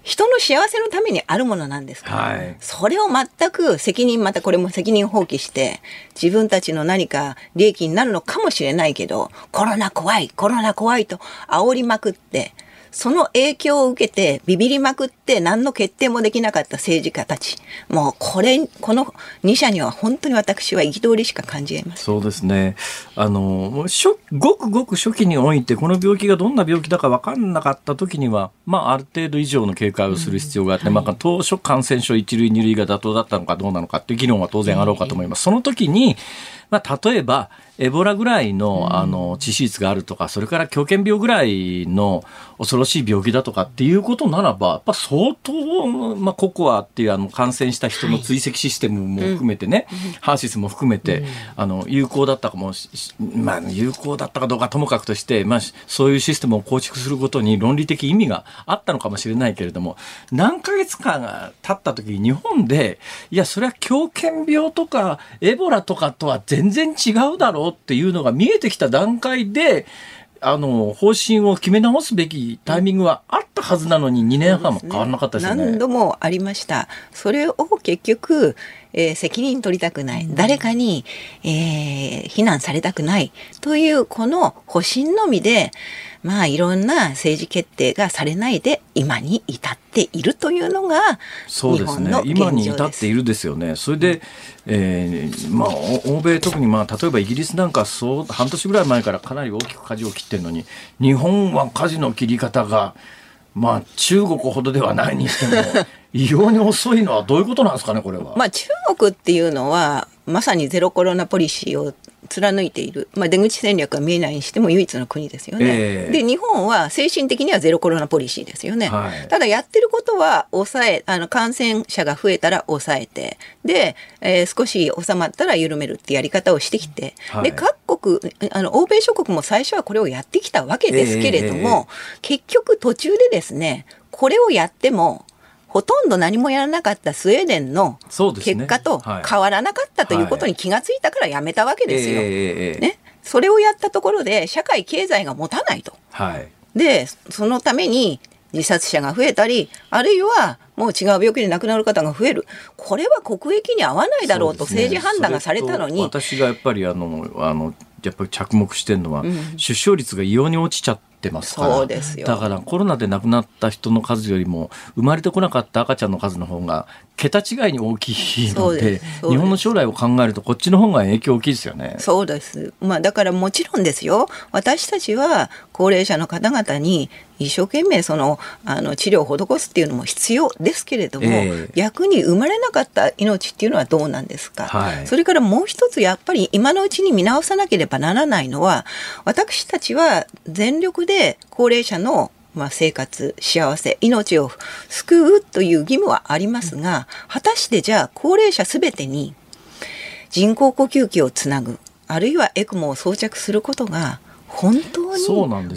人の幸せのためにあるものなんですか？ら、はい、それを全く責任、またこれも責任放棄して、自分たちの何か利益になるのかもしれないけど、コロナ怖い、コロナ怖いと煽りまくって、その影響を受けてビビりまくって何の決定もできなかった政治家たち。もうこれ、この2社には本当に私は憤りしか感じます。そうですね。あの、ごくごく初期においてこの病気がどんな病気だか分かんなかった時には、まあある程度以上の警戒をする必要があって、うんはい、まあ当初感染症一類二類が妥当だったのかどうなのかっていう議論は当然あろうかと思います。その時に、まあ例えば、エボラぐらいのあの致死率があるとか、それから狂犬病ぐらいの恐ろしい病気だとかっていうことならば、やっぱ相当、まあ、ココアっていうあの感染した人の追跡システムも含めてね、はいハーシスも含めて、あの有効だったかもまあ、有効だったかどうかともかくとして、まあ、そういうシステムを構築することに論理的意味があったのかもしれないけれども、何ヶ月間が経った時に日本で、いや、それは狂犬病とかエボラとかとは全然違うだろうっていうのが見えてきた段階で、あの、方針を決め直すべきタイミングはあったはずなのに2年半も変わらなかったですね。何度もありました。それを結局、えー、責任取りたくない。誰かに、えー、非難されたくない。という、この保身のみで、まあいろんな政治決定がされないで今に至っているというのがそうですね今に至っているですよねそれで、えー、まあ欧米特にまあ例えばイギリスなんかそう半年ぐらい前からかなり大きく舵を切ってるのに日本は舵の切り方がまあ中国ほどではないにしても異様に遅いのはどういうことなんですかねこれは。まあ中国っていうのはまさにゼロコロナポリシーを貫いている、まあ、出口戦略が見えないにしても唯一の国ですよね。えー、で日本は精神的にはゼロコロナポリシーですよね。はい、ただやってることは抑えあの感染者が増えたら抑えてで、えー、少し収まったら緩めるってやり方をしてきて、はい、で各国あの欧米諸国も最初はこれをやってきたわけですけれども、えー、結局途中でですねこれをやってもほとんど何もやらなかったスウェーデンの結果と変わらなかったということに気がついたからやめたわけですよ。ね、それをやったところで社会経済が持たないと。はい、でそのために自殺者が増えたりあるいはもう違う病気で亡くなる方が増える。これは国益に合わないだろうと政治判断がされたのに、ね、私がやっぱりあのあのやっぱり着目してるのは、うん、出生率が異様に落ちちゃってってますから。そうですよ。だからコロナで亡くなった人の数よりも生まれてこなかった赤ちゃんの数の方が桁違いに大きいので日本の将来を考えるとこっちの方が影響大きいですよね。そうです、まあ、だからもちろんですよ。私たちは高齢者の方々に一生懸命そのあの治療を施すっていうのも必要ですけれども、えー、逆に生まれなかった命っていうのはどうなんですか、はい、それからもう一つやっぱり今のうちに見直さなければならないのは私たちは全力でで高齢者のまあ、生活幸せ命を救うという義務はありますが果たしてじゃあ高齢者すべてに人工呼吸器をつなぐあるいはエクモを装着することが本当に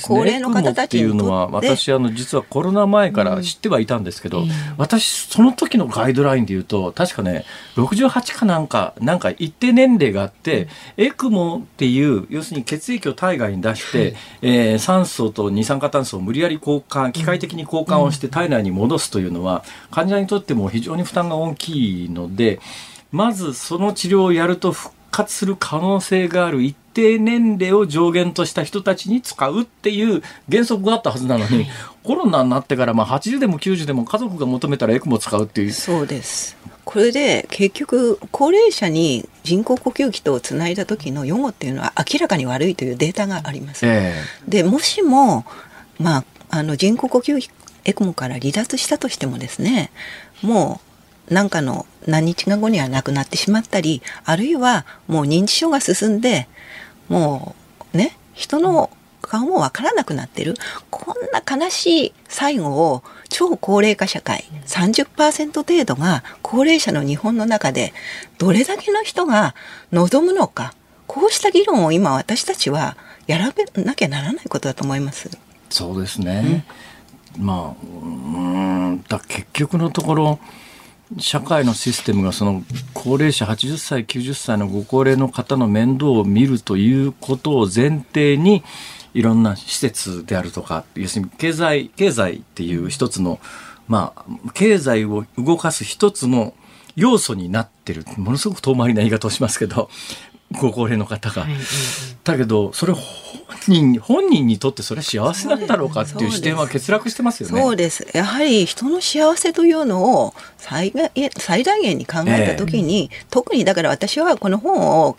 高齢の方たちって？いうのは私あの実はコロナ前から知ってはいたんですけど、うん、私その時のガイドラインで言うと確かね68かなんかなんか一定年齢があって、うん、エクモっていう要するに血液を体外に出して、うん、えー、酸素と二酸化炭素を無理やり交換機械的に交換をして体内に戻すというのは患者にとっても非常に負担が大きいのでまずその治療をやると復活する可能性がある一定年齢を上限とした人たちに使うっていう原則があったはずなのに、はい、コロナになってからまあ80でも90でも家族が求めたらエクモ使うっていう。そうですこれで結局高齢者に人工呼吸器とつないだ時の予後っていうのは明らかに悪いというデータがあります。えー、でもしも、まあ、あの人工呼吸器エクモから離脱したとしてもですねもう何かの何日か後には亡くなってしまったりあるいはもう認知症が進んでもうね人の顔もわからなくなってるこんな悲しい最後を超高齢化社会30%程度が高齢者の日本の中でどれだけの人が望むのかこうした議論を今私たちはやらなきゃならないことだと思います。そうですね、うん、まあうんだ結局のところ社会のシステムがその高齢者80歳90歳のご高齢の方の面倒を見るということを前提にいろんな施設であるとか要するに経済経済っていう一つのまあ経済を動かす一つの要素になってる。ものすごく遠回りな言い方をしますけどご高齢の方が。だけどそれ本人本人にとってそれは幸せなんだろうかっていう視点は欠落してますよね。そうですやはり人の幸せというのを最最大限に考えた時に、えー、特にだから私はこの本を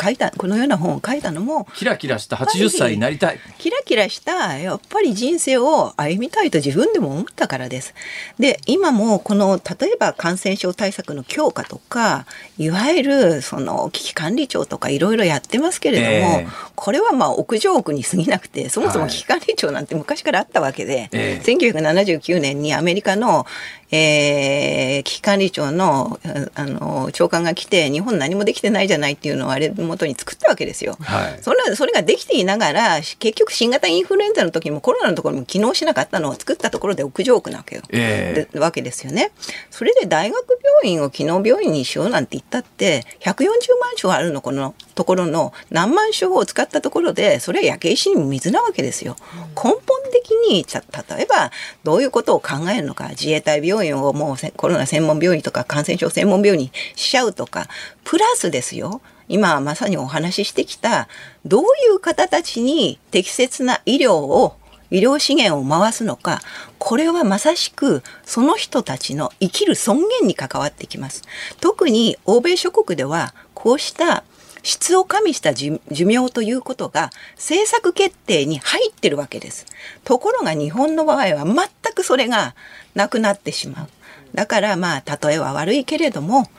書いたこのような本を書いたのもキラキラした80歳になりたい。キラキラしたやっぱり人生を歩みたいと自分でも思ったからです。で今もこの例えば感染症対策の強化とかいわゆるその危機管理庁とかいろいろやってますけれども、えー、これはまあ屋上屋に過ぎなくてそもそも危機管理庁なんて昔からあったわけで、はい、えー、1979年にアメリカのえー、危機管理庁のあの長官が来て日本何もできてないじゃないっていうのをあれ元に作ったわけですよ。はい、それそれができていながら結局新型インフルエンザの時もコロナのところも機能しなかったのを作ったところで屋上区なわけよ、えー、わけですよね。それで大学病院を機能病院にしようなんて言ったって140万床あるのこのところの何万床を使ったところでそれは焼け石に水なわけですよ。根本的に例えばどういうことを考えるのか自衛隊病院をもうコロナ専門病院とか感染症専門病院にしちゃうとかプラスですよ。今まさにお話ししてきたどういう方たちに適切な医療を医療資源を回すのか。これはまさしくその人たちの生きる尊厳に関わってきます。特に欧米諸国ではこうした質を加味した寿命ということが政策決定に入ってるわけです。ところが日本の場合は全くそれがなくなってしまう。だからまあ例えは悪いけれども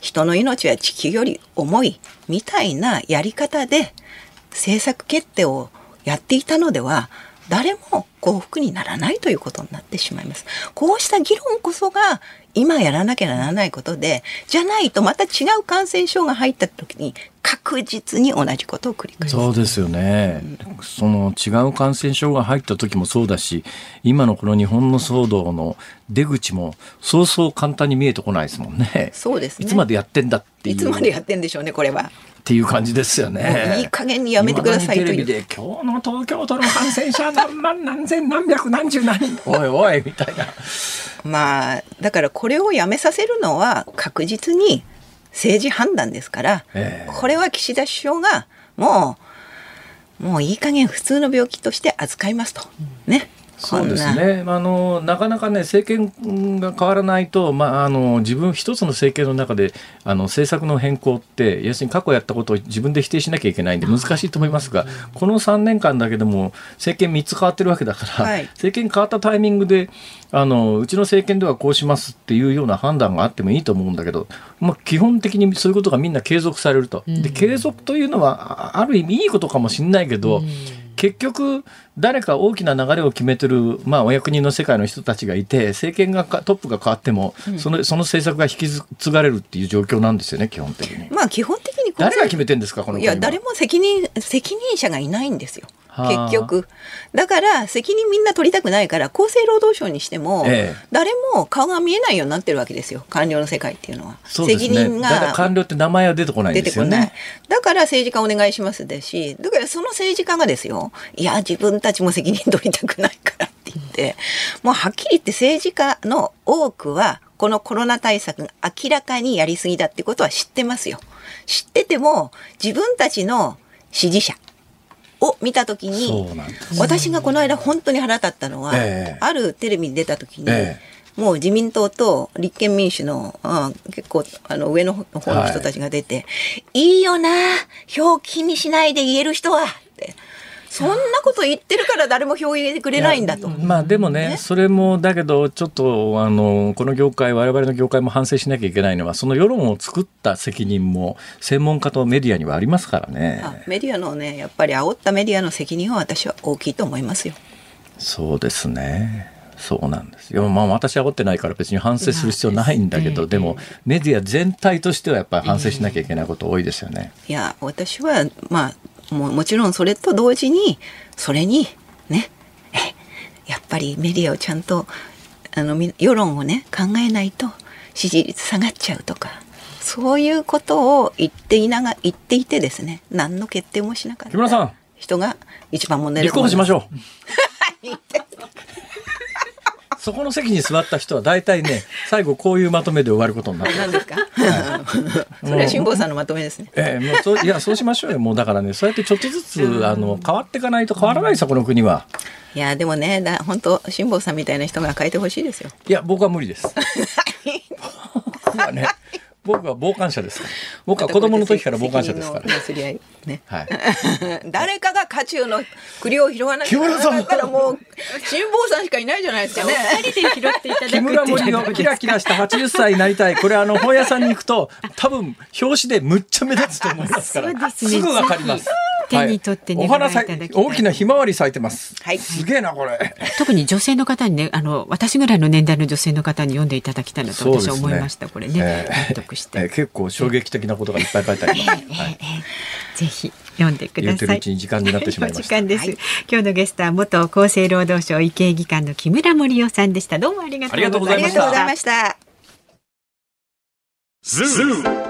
人の命は地球より重いみたいなやり方で政策決定をやっていたのでは誰も幸福にならないということになってしまいます。こうした議論こそが今やらなきゃならないことで、じゃないとまた違う感染症が入った時に確実に同じことを繰り返す。そうですよね。うん、その違う感染症が入った時もそうだし、今のこの日本の騒動の出口もそうそう簡単に見えてこないですもんね。そうですね。いつまでやってんだっていう。いつまでやってんでしょうね、これは。っていう感じですよね。いい加減にやめてくださいという。テレビで今日の東京都の感染者何万何千何百何十何人 おいおいみたいな。まあだからこれをやめさせるのは確実に政治判断ですから、えー、これは岸田首相がもうもういい加減普通の病気として扱いますと。ね。そうですね。あのなかなかね政権が変わらないと、まあ、あの自分一つの政権の中であの政策の変更って要するに過去やったことを自分で否定しなきゃいけないんで難しいと思いますがこの3年間だけでも政権3つ変わってるわけだから、はい、政権変わったタイミングであのうちの政権ではこうしますっていうような判断があってもいいと思うんだけど、まあ、基本的にそういうことがみんな継続されると。で継続というのはある意味いいことかもしれないけど、うん。結局誰か大きな流れを決めてる、まあ、お役人の世界の人たちがいて政権がトップが変わっても、うん、そのその政策が引き継がれるっていう状況なんですよね基本的に。まあ基本的に誰が決めてんですかこのいや誰も責任責任者がいないんですよ。結局だから責任みんな取りたくないから厚生労働省にしても、ええ、誰も顔が見えないようになってるわけですよ官僚の世界っていうのは。ね、責任が官僚って名前は出てこないんですよね。だから政治家お願いしますですしだからその政治家がですよいや自分たちも責任取りたくないからって言ってもうはっきり言って政治家の多くはこのコロナ対策が明らかにやりすぎだってことは知ってますよ。知ってても自分たちの支持者を見た時に、私がこの間本当に腹立ったのは、えー、あるテレビに出た時に、えー、もう自民党と立憲民主のあ結構あの上の方の人たちが出て、はい、いいよな表記にしないで言える人はってそんなこと言ってるから誰も票入れてくれないんだと。まあでもね、ね、それもだけどちょっとあのこの業界我々の業界も反省しなきゃいけないのはその世論を作った責任も専門家とメディアにはありますからね。メディアのねやっぱり煽ったメディアの責任は私は大きいと思いますよ。そうですね。そうなんですよ。まあ私は煽ってないから別に反省する必要ないんだけど、でもメディア全体としてはやっぱり反省しなきゃいけないこと多いですよね。いや、私はまあももちろんそれと同時にそれにねやっぱりメディアをちゃんとあの世論をね考えないと支持率下がっちゃうとかそういうことを言っていなが言っていてですね何の決定もしなかった人が一番問題です。立候補しましょう。そこの席に座った人は大体ね、最後こういうまとめで終わることになる。何ですか？はい、それは辛坊さんのまとめですね。ええー、もうそういやそうしましょうよ。もうだからね、そうやってちょっとずつあの変わっていかないと変わらないさこの国は。いやでもね、だ本当辛坊さんみたいな人が変えてほしいですよ。いや僕は無理です。ね。僕は傍観者です 僕は子供の時から傍観者ですから。ね。はい。誰かが渦中の栗を拾わなきゃだからもう辛坊さんしかいないじゃないですかね。二人で拾っていただく木村森のキラキラした80歳になりたい。これあの本屋さんに行くと多分表紙でむっちゃ目立つと思いますから。すぐわかります。手に取ってね、お花咲大きなひまわり咲いてます。はい。すげえなこれ。特に女性の方にね、あの私ぐらいの年代の女性の方に読んでいただきたいなと私は思いました。これね、納得して、えー。結構衝撃的なことがいっぱい書いてあります。はい。ぜひ読んでください。時間になってしまいました。時間です、はい、今日のゲストは元厚生労働省医系技官の木村盛世さんでした。どうもありがとうございました。ズー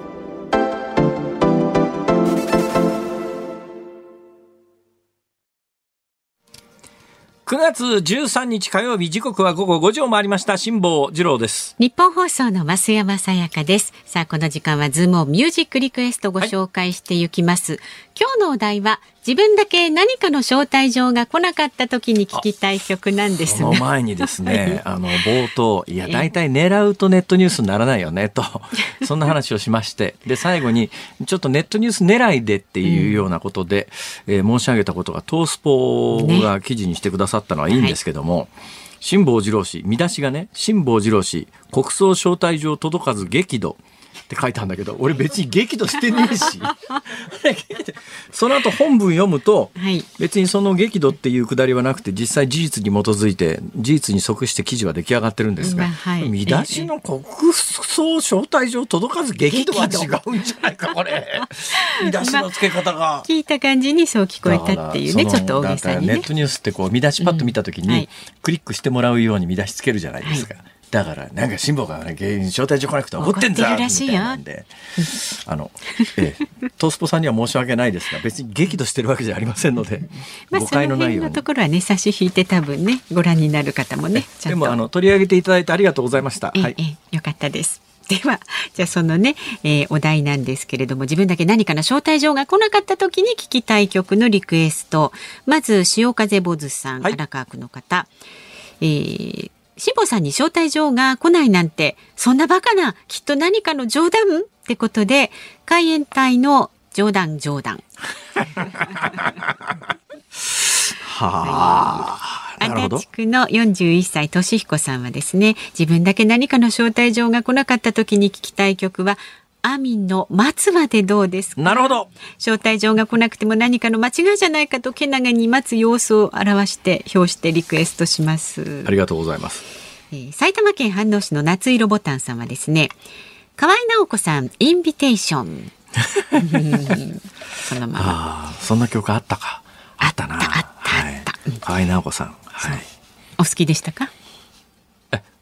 9月13日火曜日時刻は午後5時を回りました。辛坊治郎です。日本放送の増山さやかです。さあこの時間はズームミュージックリクエストご紹介していきます、はい、今日のお題は自分だけ何かの招待状が来なかった時に聞きたい曲なんですその前にですね、あの冒頭いや大体狙うとネットニュースにならないよねと そんな話をしまして。で最後にちょっとネットニュース狙いでっていうようなことで、うん、えー、申し上げたことがトースポが記事にしてくださったのはいいんですけども、ねはい。辛坊治郎氏見出しがね辛坊治郎氏国葬招待状届かず激怒って書いたんだけど俺別に激怒してねえし。その後本文読むと、はい、別にその激怒っていうくだりはなくて実際事実に基づいて事実に即して記事は出来上がってるんですが、はい、見出しの国葬招待状届かず激怒は違うんじゃないかこれ。見出しの付け方が、聞いた感じにそう聞こえたっていうねちょっと大げさに、ね、ネットニュースってこう見出しパッと見た時に、うんはい、クリックしてもらうように見出しつけるじゃないですか。だからなんか辛抱がね芸人招待状来なくて怒ってんだみたいなんであの、ええ、トースポさんには申し訳ないですが別に激怒してるわけじゃありませんので、まあ、誤解のないように。ところはね差し引いて多分ねご覧になる方もねでもあの取り上げていただいてありがとうございました。はい、えよかったです。では、じゃあそのね、えー、お題なんですけれども、自分だけ何かの招待状が来なかった時に聞きたい曲のリクエスト。まず、潮風坊主さん、はい、荒川区の方。えー辛坊さんに招待状が来ないなんて、そんなバカな、きっと何かの冗談？ってことで、海援隊の冗談冗談。はあ。足立区の41歳俊彦さんはですね自分だけ何かの招待状が来なかった時に聞きたい曲はアミンの松葉でどうですか？なるほど。招待状が来なくても何かの間違いじゃないかとけなげに待つ様子を表して表してリクエストします。ありがとうございます、えー、埼玉県飯能市の夏色ボタンさんはですね。河合直子さんインビテーション。そのまま。そんな曲あったか。あったな。あったあった、はい、河合直子さん。はい。お好きでしたか？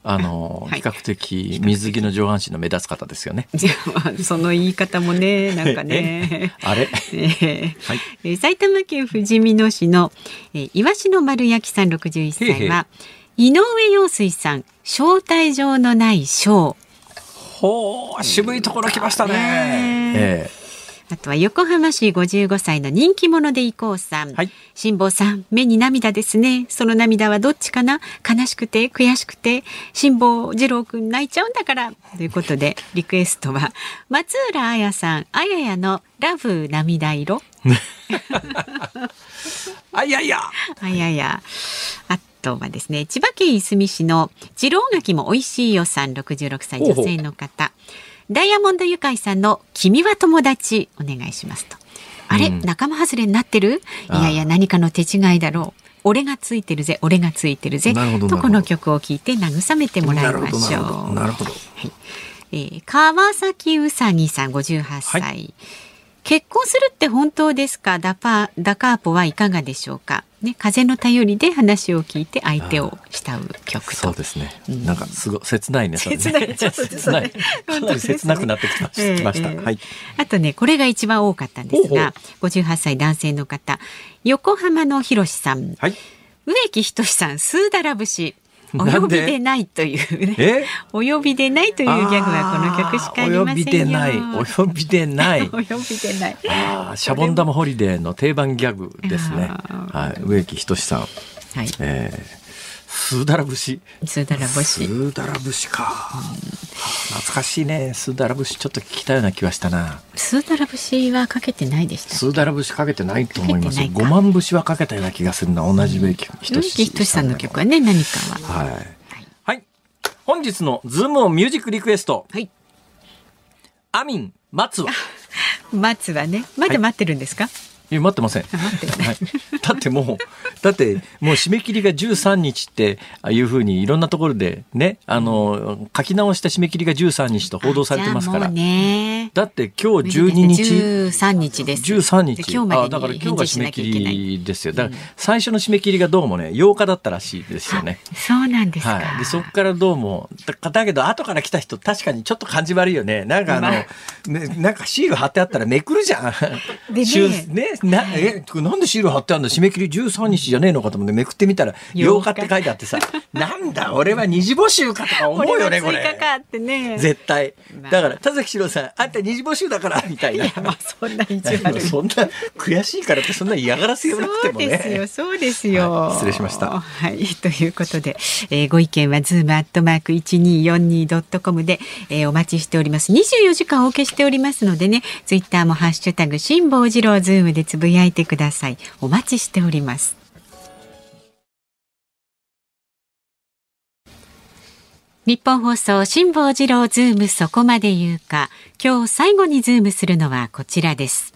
あの、はい、比較的水着の上半身の目立つ方ですよね。その言い方もね、なんかね。あれ、えー、はい、えー、埼玉県ふじみ野市の、えー、岩しの丸焼さん61歳は井上陽水さん招待状のない賞。ほう渋いところ来ましたね。えーあとは横浜市55歳の人気者でいこうさん。はい。辛坊さん、目に涙ですね。その涙はどっちかな？悲しくて、悔しくて、辛坊二郎くん泣いちゃうんだから。ということで、リクエストは、松浦彩さん、あややのラブ涙色。あやや。あやや。あとはですね、千葉県いすみ市の次郎柿も美味しいよさん、66歳女性の方。ダイヤモンドユカイさんの君は友達お願いしますと。あれ、うん、仲間外れになってる？いやいや何かの手違いだろう。俺がついてるぜ俺がついてるぜとこの曲を聴いて慰めてもらいましょう。なるほど。はい。えー、川崎うさぎさん58歳。はい結婚するって本当ですか？ダパダカーポはいかがでしょうか？ね、風の頼りで話を聞いて相手を慕う曲そうですね、うん、なんかすご切ないね切ない、ね、切ない。かなり切なくなってきました、えー、はい、あとねこれが一番多かったんですが58歳男性の方横浜のひろしさん、はい、植木等さんスーダラ節 お呼びでないというね。お呼びでないというギャグはこの曲しかありませんよ。お呼びでない。お呼びでない。お呼びでない。ああ、シャボン玉ホリデーの定番ギャグですね。はい、植木等さん。はい。えースーダラ節。スーダラ節。スーダラ節か、うん。懐かしいね。スーダラ節ちょっと聞きたような気はしたな。スーダラ節はかけてないでした。スーダラ節かけてないと思います。五万節はかけたような気がするな。同じ植木等さん。さんの曲はね、何かは。はい。はい。本日のズームオンミュージックリクエスト。はい。アミン松は。松はね、まだ待ってるんですか。はいいや待ってません。はい、だってもう、だってもう締め切りが13日っていうふうにいろんなところでね、あの、書き直した締め切りが13日と報道されてますから。ね、だって今日12日。13日です。13日。今日までだから今日が締め切りですよ。だから最初の締め切りがどうもね、8日だったらしいですよね。そうなんですか。はい。で、そこからどうも、だだけど後から来た人確かにちょっと感じ悪いよね。なんかあの、ね、なんかシール貼ってあったらめくるじゃん。でね ねな、え、なんでシール貼ってあるんだ締め切り13日じゃねえのかと思ってめくってみたら、8日って書いてあってさ、なんだ、俺は二次募集かとか思うよね、これ。かってね。絶対。だから、田崎史郎さん、あんた二次募集だから、みたいな。いや、まあ、そんな意地悪。そんな、悔しいからってそんな嫌がらせしなくてもね。そうですよ、そうですよ。はい、失礼しました。はい、ということで、えー、ご意見はズームアットマーク一二四二ドットコムで、えー、お待ちしております。二十四時間お受けしておりますのでね、ツイッターもハッシュタグ辛坊治郎ズームでつぶやいてください。お待ちしております。ニッポン放送辛坊治郎ズームそこまで言うか今日最後にズームするのはこちらです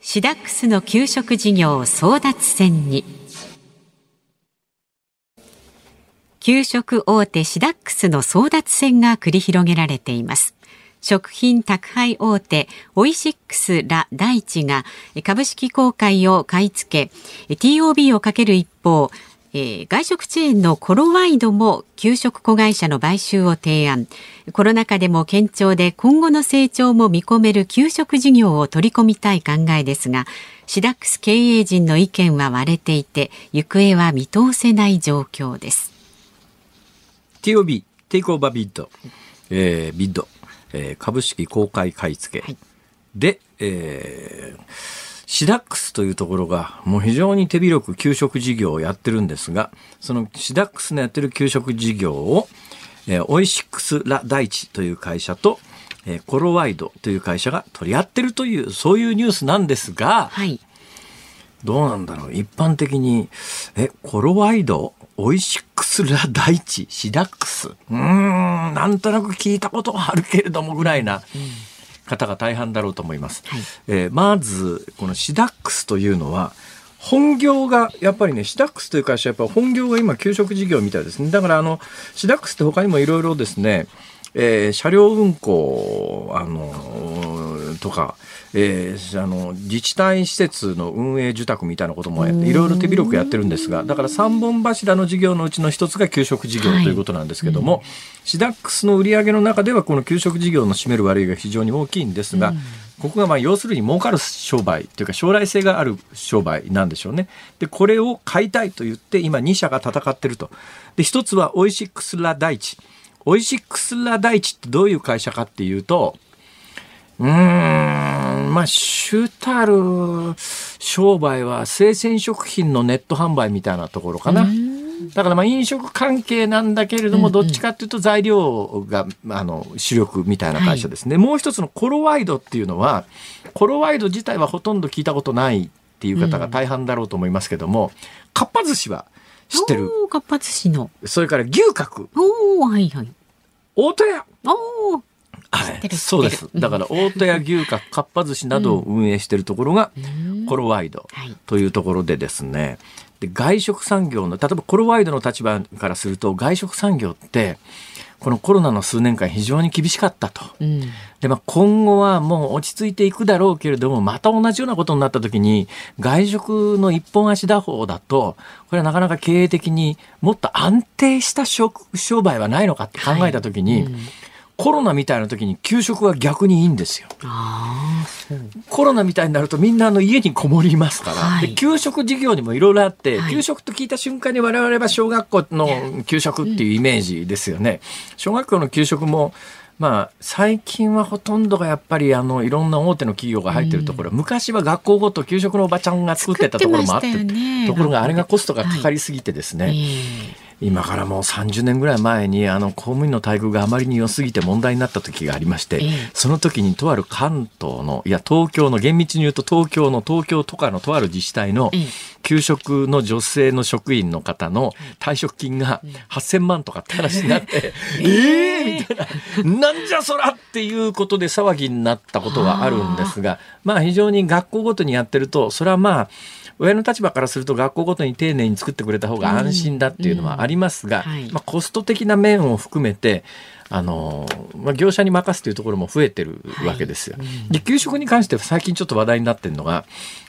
シダックスの給食事業争奪戦に給食大手シダックスの争奪戦が繰り広げられています食品宅配大手オイシックスら大地が株式公開を買い付け TOB をかける一方えー、外食チェーンのコロワイドも給食子会社の買収を提案。コロナ禍でも堅調で今後の成長も見込める給食事業を取り込みたい考えですがシダックス経営陣の意見は割れていて行方は見通せない状況です。TOB takeover bid、えー、 bid、えー、株式公開買い付け、はい、で、えーシダックスというところがもう非常に手広く給食事業をやってるんですが、そのシダックスのやってる給食事業を、えー、オイシックスラ大地という会社と、えー、コロワイドという会社が取り合ってるという、そういうニュースなんですが、はい、どうなんだろう。一般的に、え、コロワイド？オイシックスラ大地シダックスうーん、なんとなく聞いたことがあるけれどもぐらいな。うん方が大半だろうと思います。はい、えー、まずこのシダックスというのは本業がやっぱりねシダックスという会社はやっぱ本業が今給食事業みたいですねだからあのシダックスって他にもいろいろですね、えー、車両運行あのとかえー、あの自治体施設の運営受託みたいなこともやっていろいろ手広くやってるんですがだから3本柱の事業のうちの一つが給食事業ということなんですけども、はい、シダックスの売り上げの中ではこの給食事業の占める割合が非常に大きいんですが、ここがまあ要するに儲かる商売というか将来性がある商売なんでしょうね。で、これを買いたいと言って今2社が戦ってると。で、一つはオイシックスラ大地。オイシックスラ大地ってどういう会社かっていうと、うーん、まあ、主たる商売は生鮮食品のネット販売みたいなところかな。だからまあ飲食関係なんだけれども、どっちかっていうと材料が、あの主力みたいな会社ですね、はい、もう一つのコロワイドっていうのはコロワイド自体はほとんど聞いたことないっていう方が大半だろうと思いますけども、かっぱ寿司は知ってる？かっぱ寿司の。それから牛角。おはいはい。大戸屋。おはい、そうです。だから大戸屋牛角かっぱ寿司などを運営しているところがコロワイドというところでですね、で外食産業の例えばコロワイドの立場からすると外食産業ってこのコロナの数年間非常に厳しかったと。うん、で、まあ、今後はもう落ち着いていくだろうけれども、また同じようなことになった時に、外食の一本足打法だと、これはなかなか経営的にもっと安定した商売はないのかって考えた時に、はいうんコロナみたいな時に給食は逆にいいんですよ。コロナみたいになるとみんなあの家にこもりますから、はい、給食事業にもいろいろあって、はい、給食と聞いた瞬間に我々は小学校の給食っていうイメージですよね。小学校の給食もまあ、最近はほとんどがやっぱりあのいろんな大手の企業が入ってるところ、うん、昔は学校ごと給食のおばちゃんが作ってたところもあって、ね、ところがあれがコストがかかりすぎてですね、はい今からもう30年ぐらい前にあの公務員の待遇があまりに良すぎて問題になった時がありまして、その時にとある関東のいや東京の厳密に言うと東京の東京とかのとある自治体の給食の女性の職員の方の退職金が8000万とかって話になって、えー、みたいな、なんじゃそらっていうことで騒ぎになったことがあるんですが、まあ非常に学校ごとにやってると、それはまあ、親の立場からすると学校ごとに丁寧に作ってくれた方が安心だっていうのはありますが、まあ、コスト的な面を含めてあのまあ、業者に任すというところも増えてるわけですよ。はい、で給食に関しては最近ちょっと話題になってるのが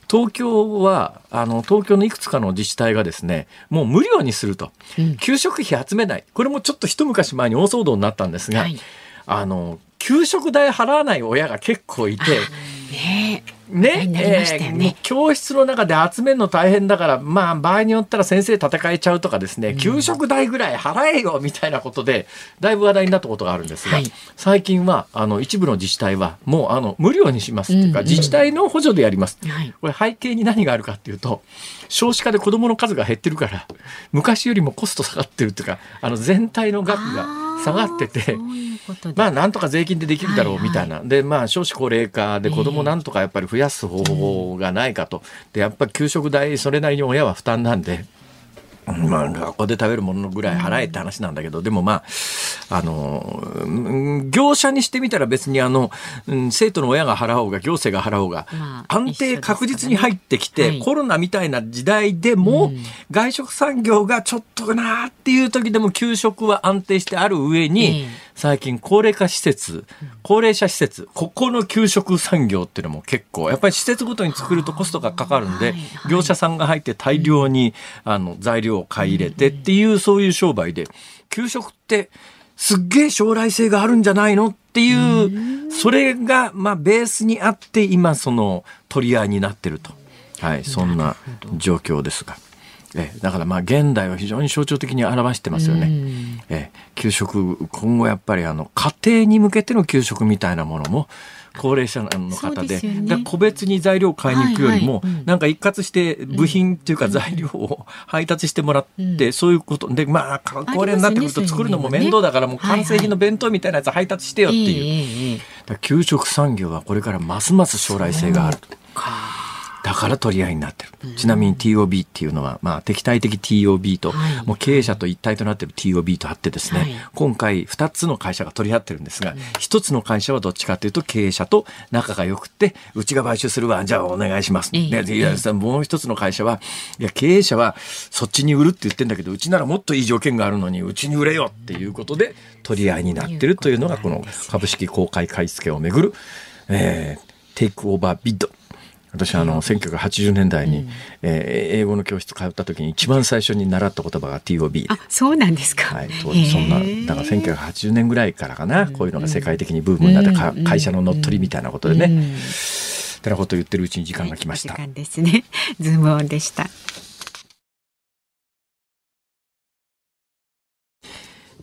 東京はあの東京のいくつかの自治体がですねもう無料にすると、うん、給食費集めない。これもちょっと一昔前に大騒動になったんですが、はい、あの給食代払わない親が結構いて。ねね？ね、えー、教室の中で集めるの大変だからまあ場合によったら先生戦えちゃうとかですね、うん、給食代ぐらい払えよみたいなことでだいぶ話題になったことがあるんですが、はい、最近はあの一部の自治体はもうあの無料にしますっていうか、うん、自治体の補助でやります、これ背景に何があるかっていうと少子化で子どもの数が減ってるから昔よりもコスト下がってるっていうかあの全体の額が下がっててまあなんとか税金でできるだろうみたいな、はい。はい、でまあ少子高齢化で子どもなんとかやっぱり増やす方法がないかと、でやっぱり給食代それなりに親は負担なんで。まあ、学校で食べるものぐらい払えって話なんだけど、でもまあ、あの、業者にしてみたら別にあの、生徒の親が払おうが行政が払おうが、安定確実に入ってきて、コロナみたいな時代でも、外食産業がちょっとなっていう時でも給食は安定してある上に、最近高齢化施設、高齢者施設、ここの給食産業っていうのも結構、やっぱり施設ごとに作るとコストがかかるんで、業者さんが入って大量にあの材料を買い入れてっていう、そういう商売で、給食ってすっげえ将来性があるんじゃないのっていう、それがまあベースにあって今その取り合いになってると。はい、そんな状況ですが。えだからまあ現代は非常に象徴的に表してますよね。え給食今後やっぱりあの家庭に向けての給食みたいなものも高齢者の方でで、ね、個別に材料を買いに行くよりも、はいはい、なんか一括して部品っていうか材料を配達してもらって、うん、そういうこと。でまあ高齢になってくると作るのも面倒だからもう完成品の弁当みたいなやつ配達してよっていう、給食産業はこれからますます将来性があると。だから取り合いになってる。ちなみに TOB っていうのは、まあ、敵対的 TOB と、はい、もう経営者と一体となっている TOB とあってですね、はい、今回2つの会社が取り合ってるんですが、1つの会社はどっちかというと経営者と仲が良くて、うちが買収するわ、じゃあお願いします。ね、いやもう一つの会社は、いや、経営者はそっちに売るって言ってんだけど、うちならもっといい条件があるのに、うちに売れよっていうことで取り合いになってるというのが、この株式公開買い付けをめぐる、えー、 takeover bid 私あの1980年代に、うん、えー、英語の教室通った時に一番最初に習った言葉が TOB あそうなんですか、はい、当時そんなだから1980年ぐらいからかなこういうのが世界的にブームになってか、会社の乗っ取りみたいなことでね、うん、てなことを言ってるうちに時間が来ました、はい、時間ですね。ズームオンでした。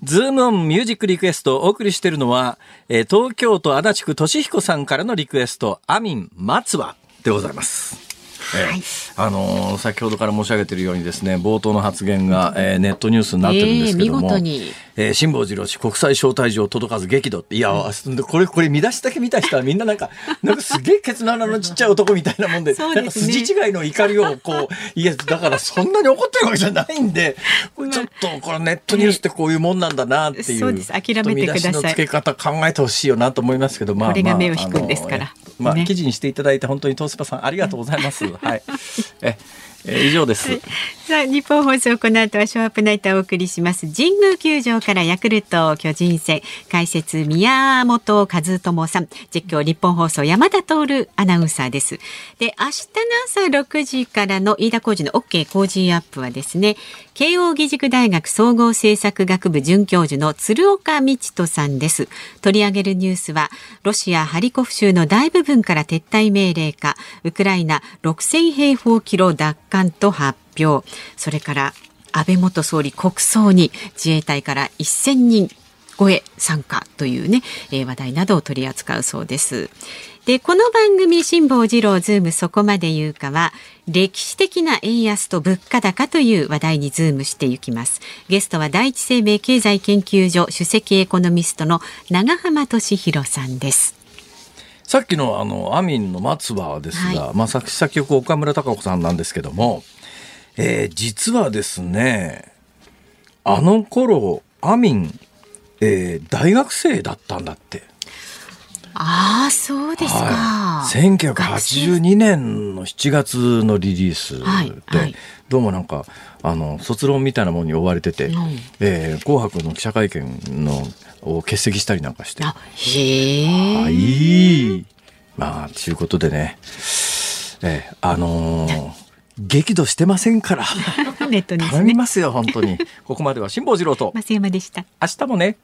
ズームオンミュージックリクエストをお送りしているのは、えー、東京都足立区俊彦さんからのリクエスト、あみん待つわでございます。はい、あのー、先ほどから申し上げているようにですね冒頭の発言が、えー、ネットニュースになってるんですけども、えー、見事に、えー、辛坊治郎氏国際招待状届かず激怒。っていや、うん、これこれ見出しだけ見た人はみんななんか なんかすげえケツの穴のちっちゃい男みたいなもんででね、なんか筋違いの怒りをこういやだからそんなに怒ってるわけじゃないんで ちょっとこれネットニュースってこういうもんなんだなっていう、そうです。諦めてください。の付け方考えてほしいよなと思いますけどまあこれが目を引くんですから。まあ、記事にしていただいて本当にトースパさんありがとうございます。はい。ええ以上です。さあ日本放送この後はショーアップナイトをお送りします神宮球場からヤクルト巨人戦解説宮本和智さん実況日本放送山田徹アナウンサーです。で明日の朝6時からの飯田浩二の OK 工事アップはですね慶應義塾大学総合政策学部准教授の鶴岡道人さんです。取り上げるニュースは、ロシア・ハリコフ州の大部分から撤退命令か、ウクライナ6000平方キロ奪還と発表。それから、安倍元総理国葬に自衛隊から1000人超え参加というね、え、話題などを取り扱うそうです。で、この番組、辛坊治郎ズームそこまで言うかは、歴史的な円安と物価高という話題にズームしていきます。ゲストは第一生命経済研究所首席エコノミストの永濱利廣さんです。さっきのあのあみんの待つわですが、はい、まあ作詞作曲岡村孝子さんなんですけども、えー、実はですね、あの頃あみん、えー、大学生だったんだって。ああそうですか、はい、1982年の7月のリリースで、はいはい、どうもなんかあの卒論みたいなものに追われてて、うん、えー、紅白の記者会見のを欠席したりなんかしてあへえはいまあということでねえー、あのー 激怒してませんから。ネットに、ね、頼みますよ、本当に。ここまでは辛坊治郎と。増山でした。明日もね。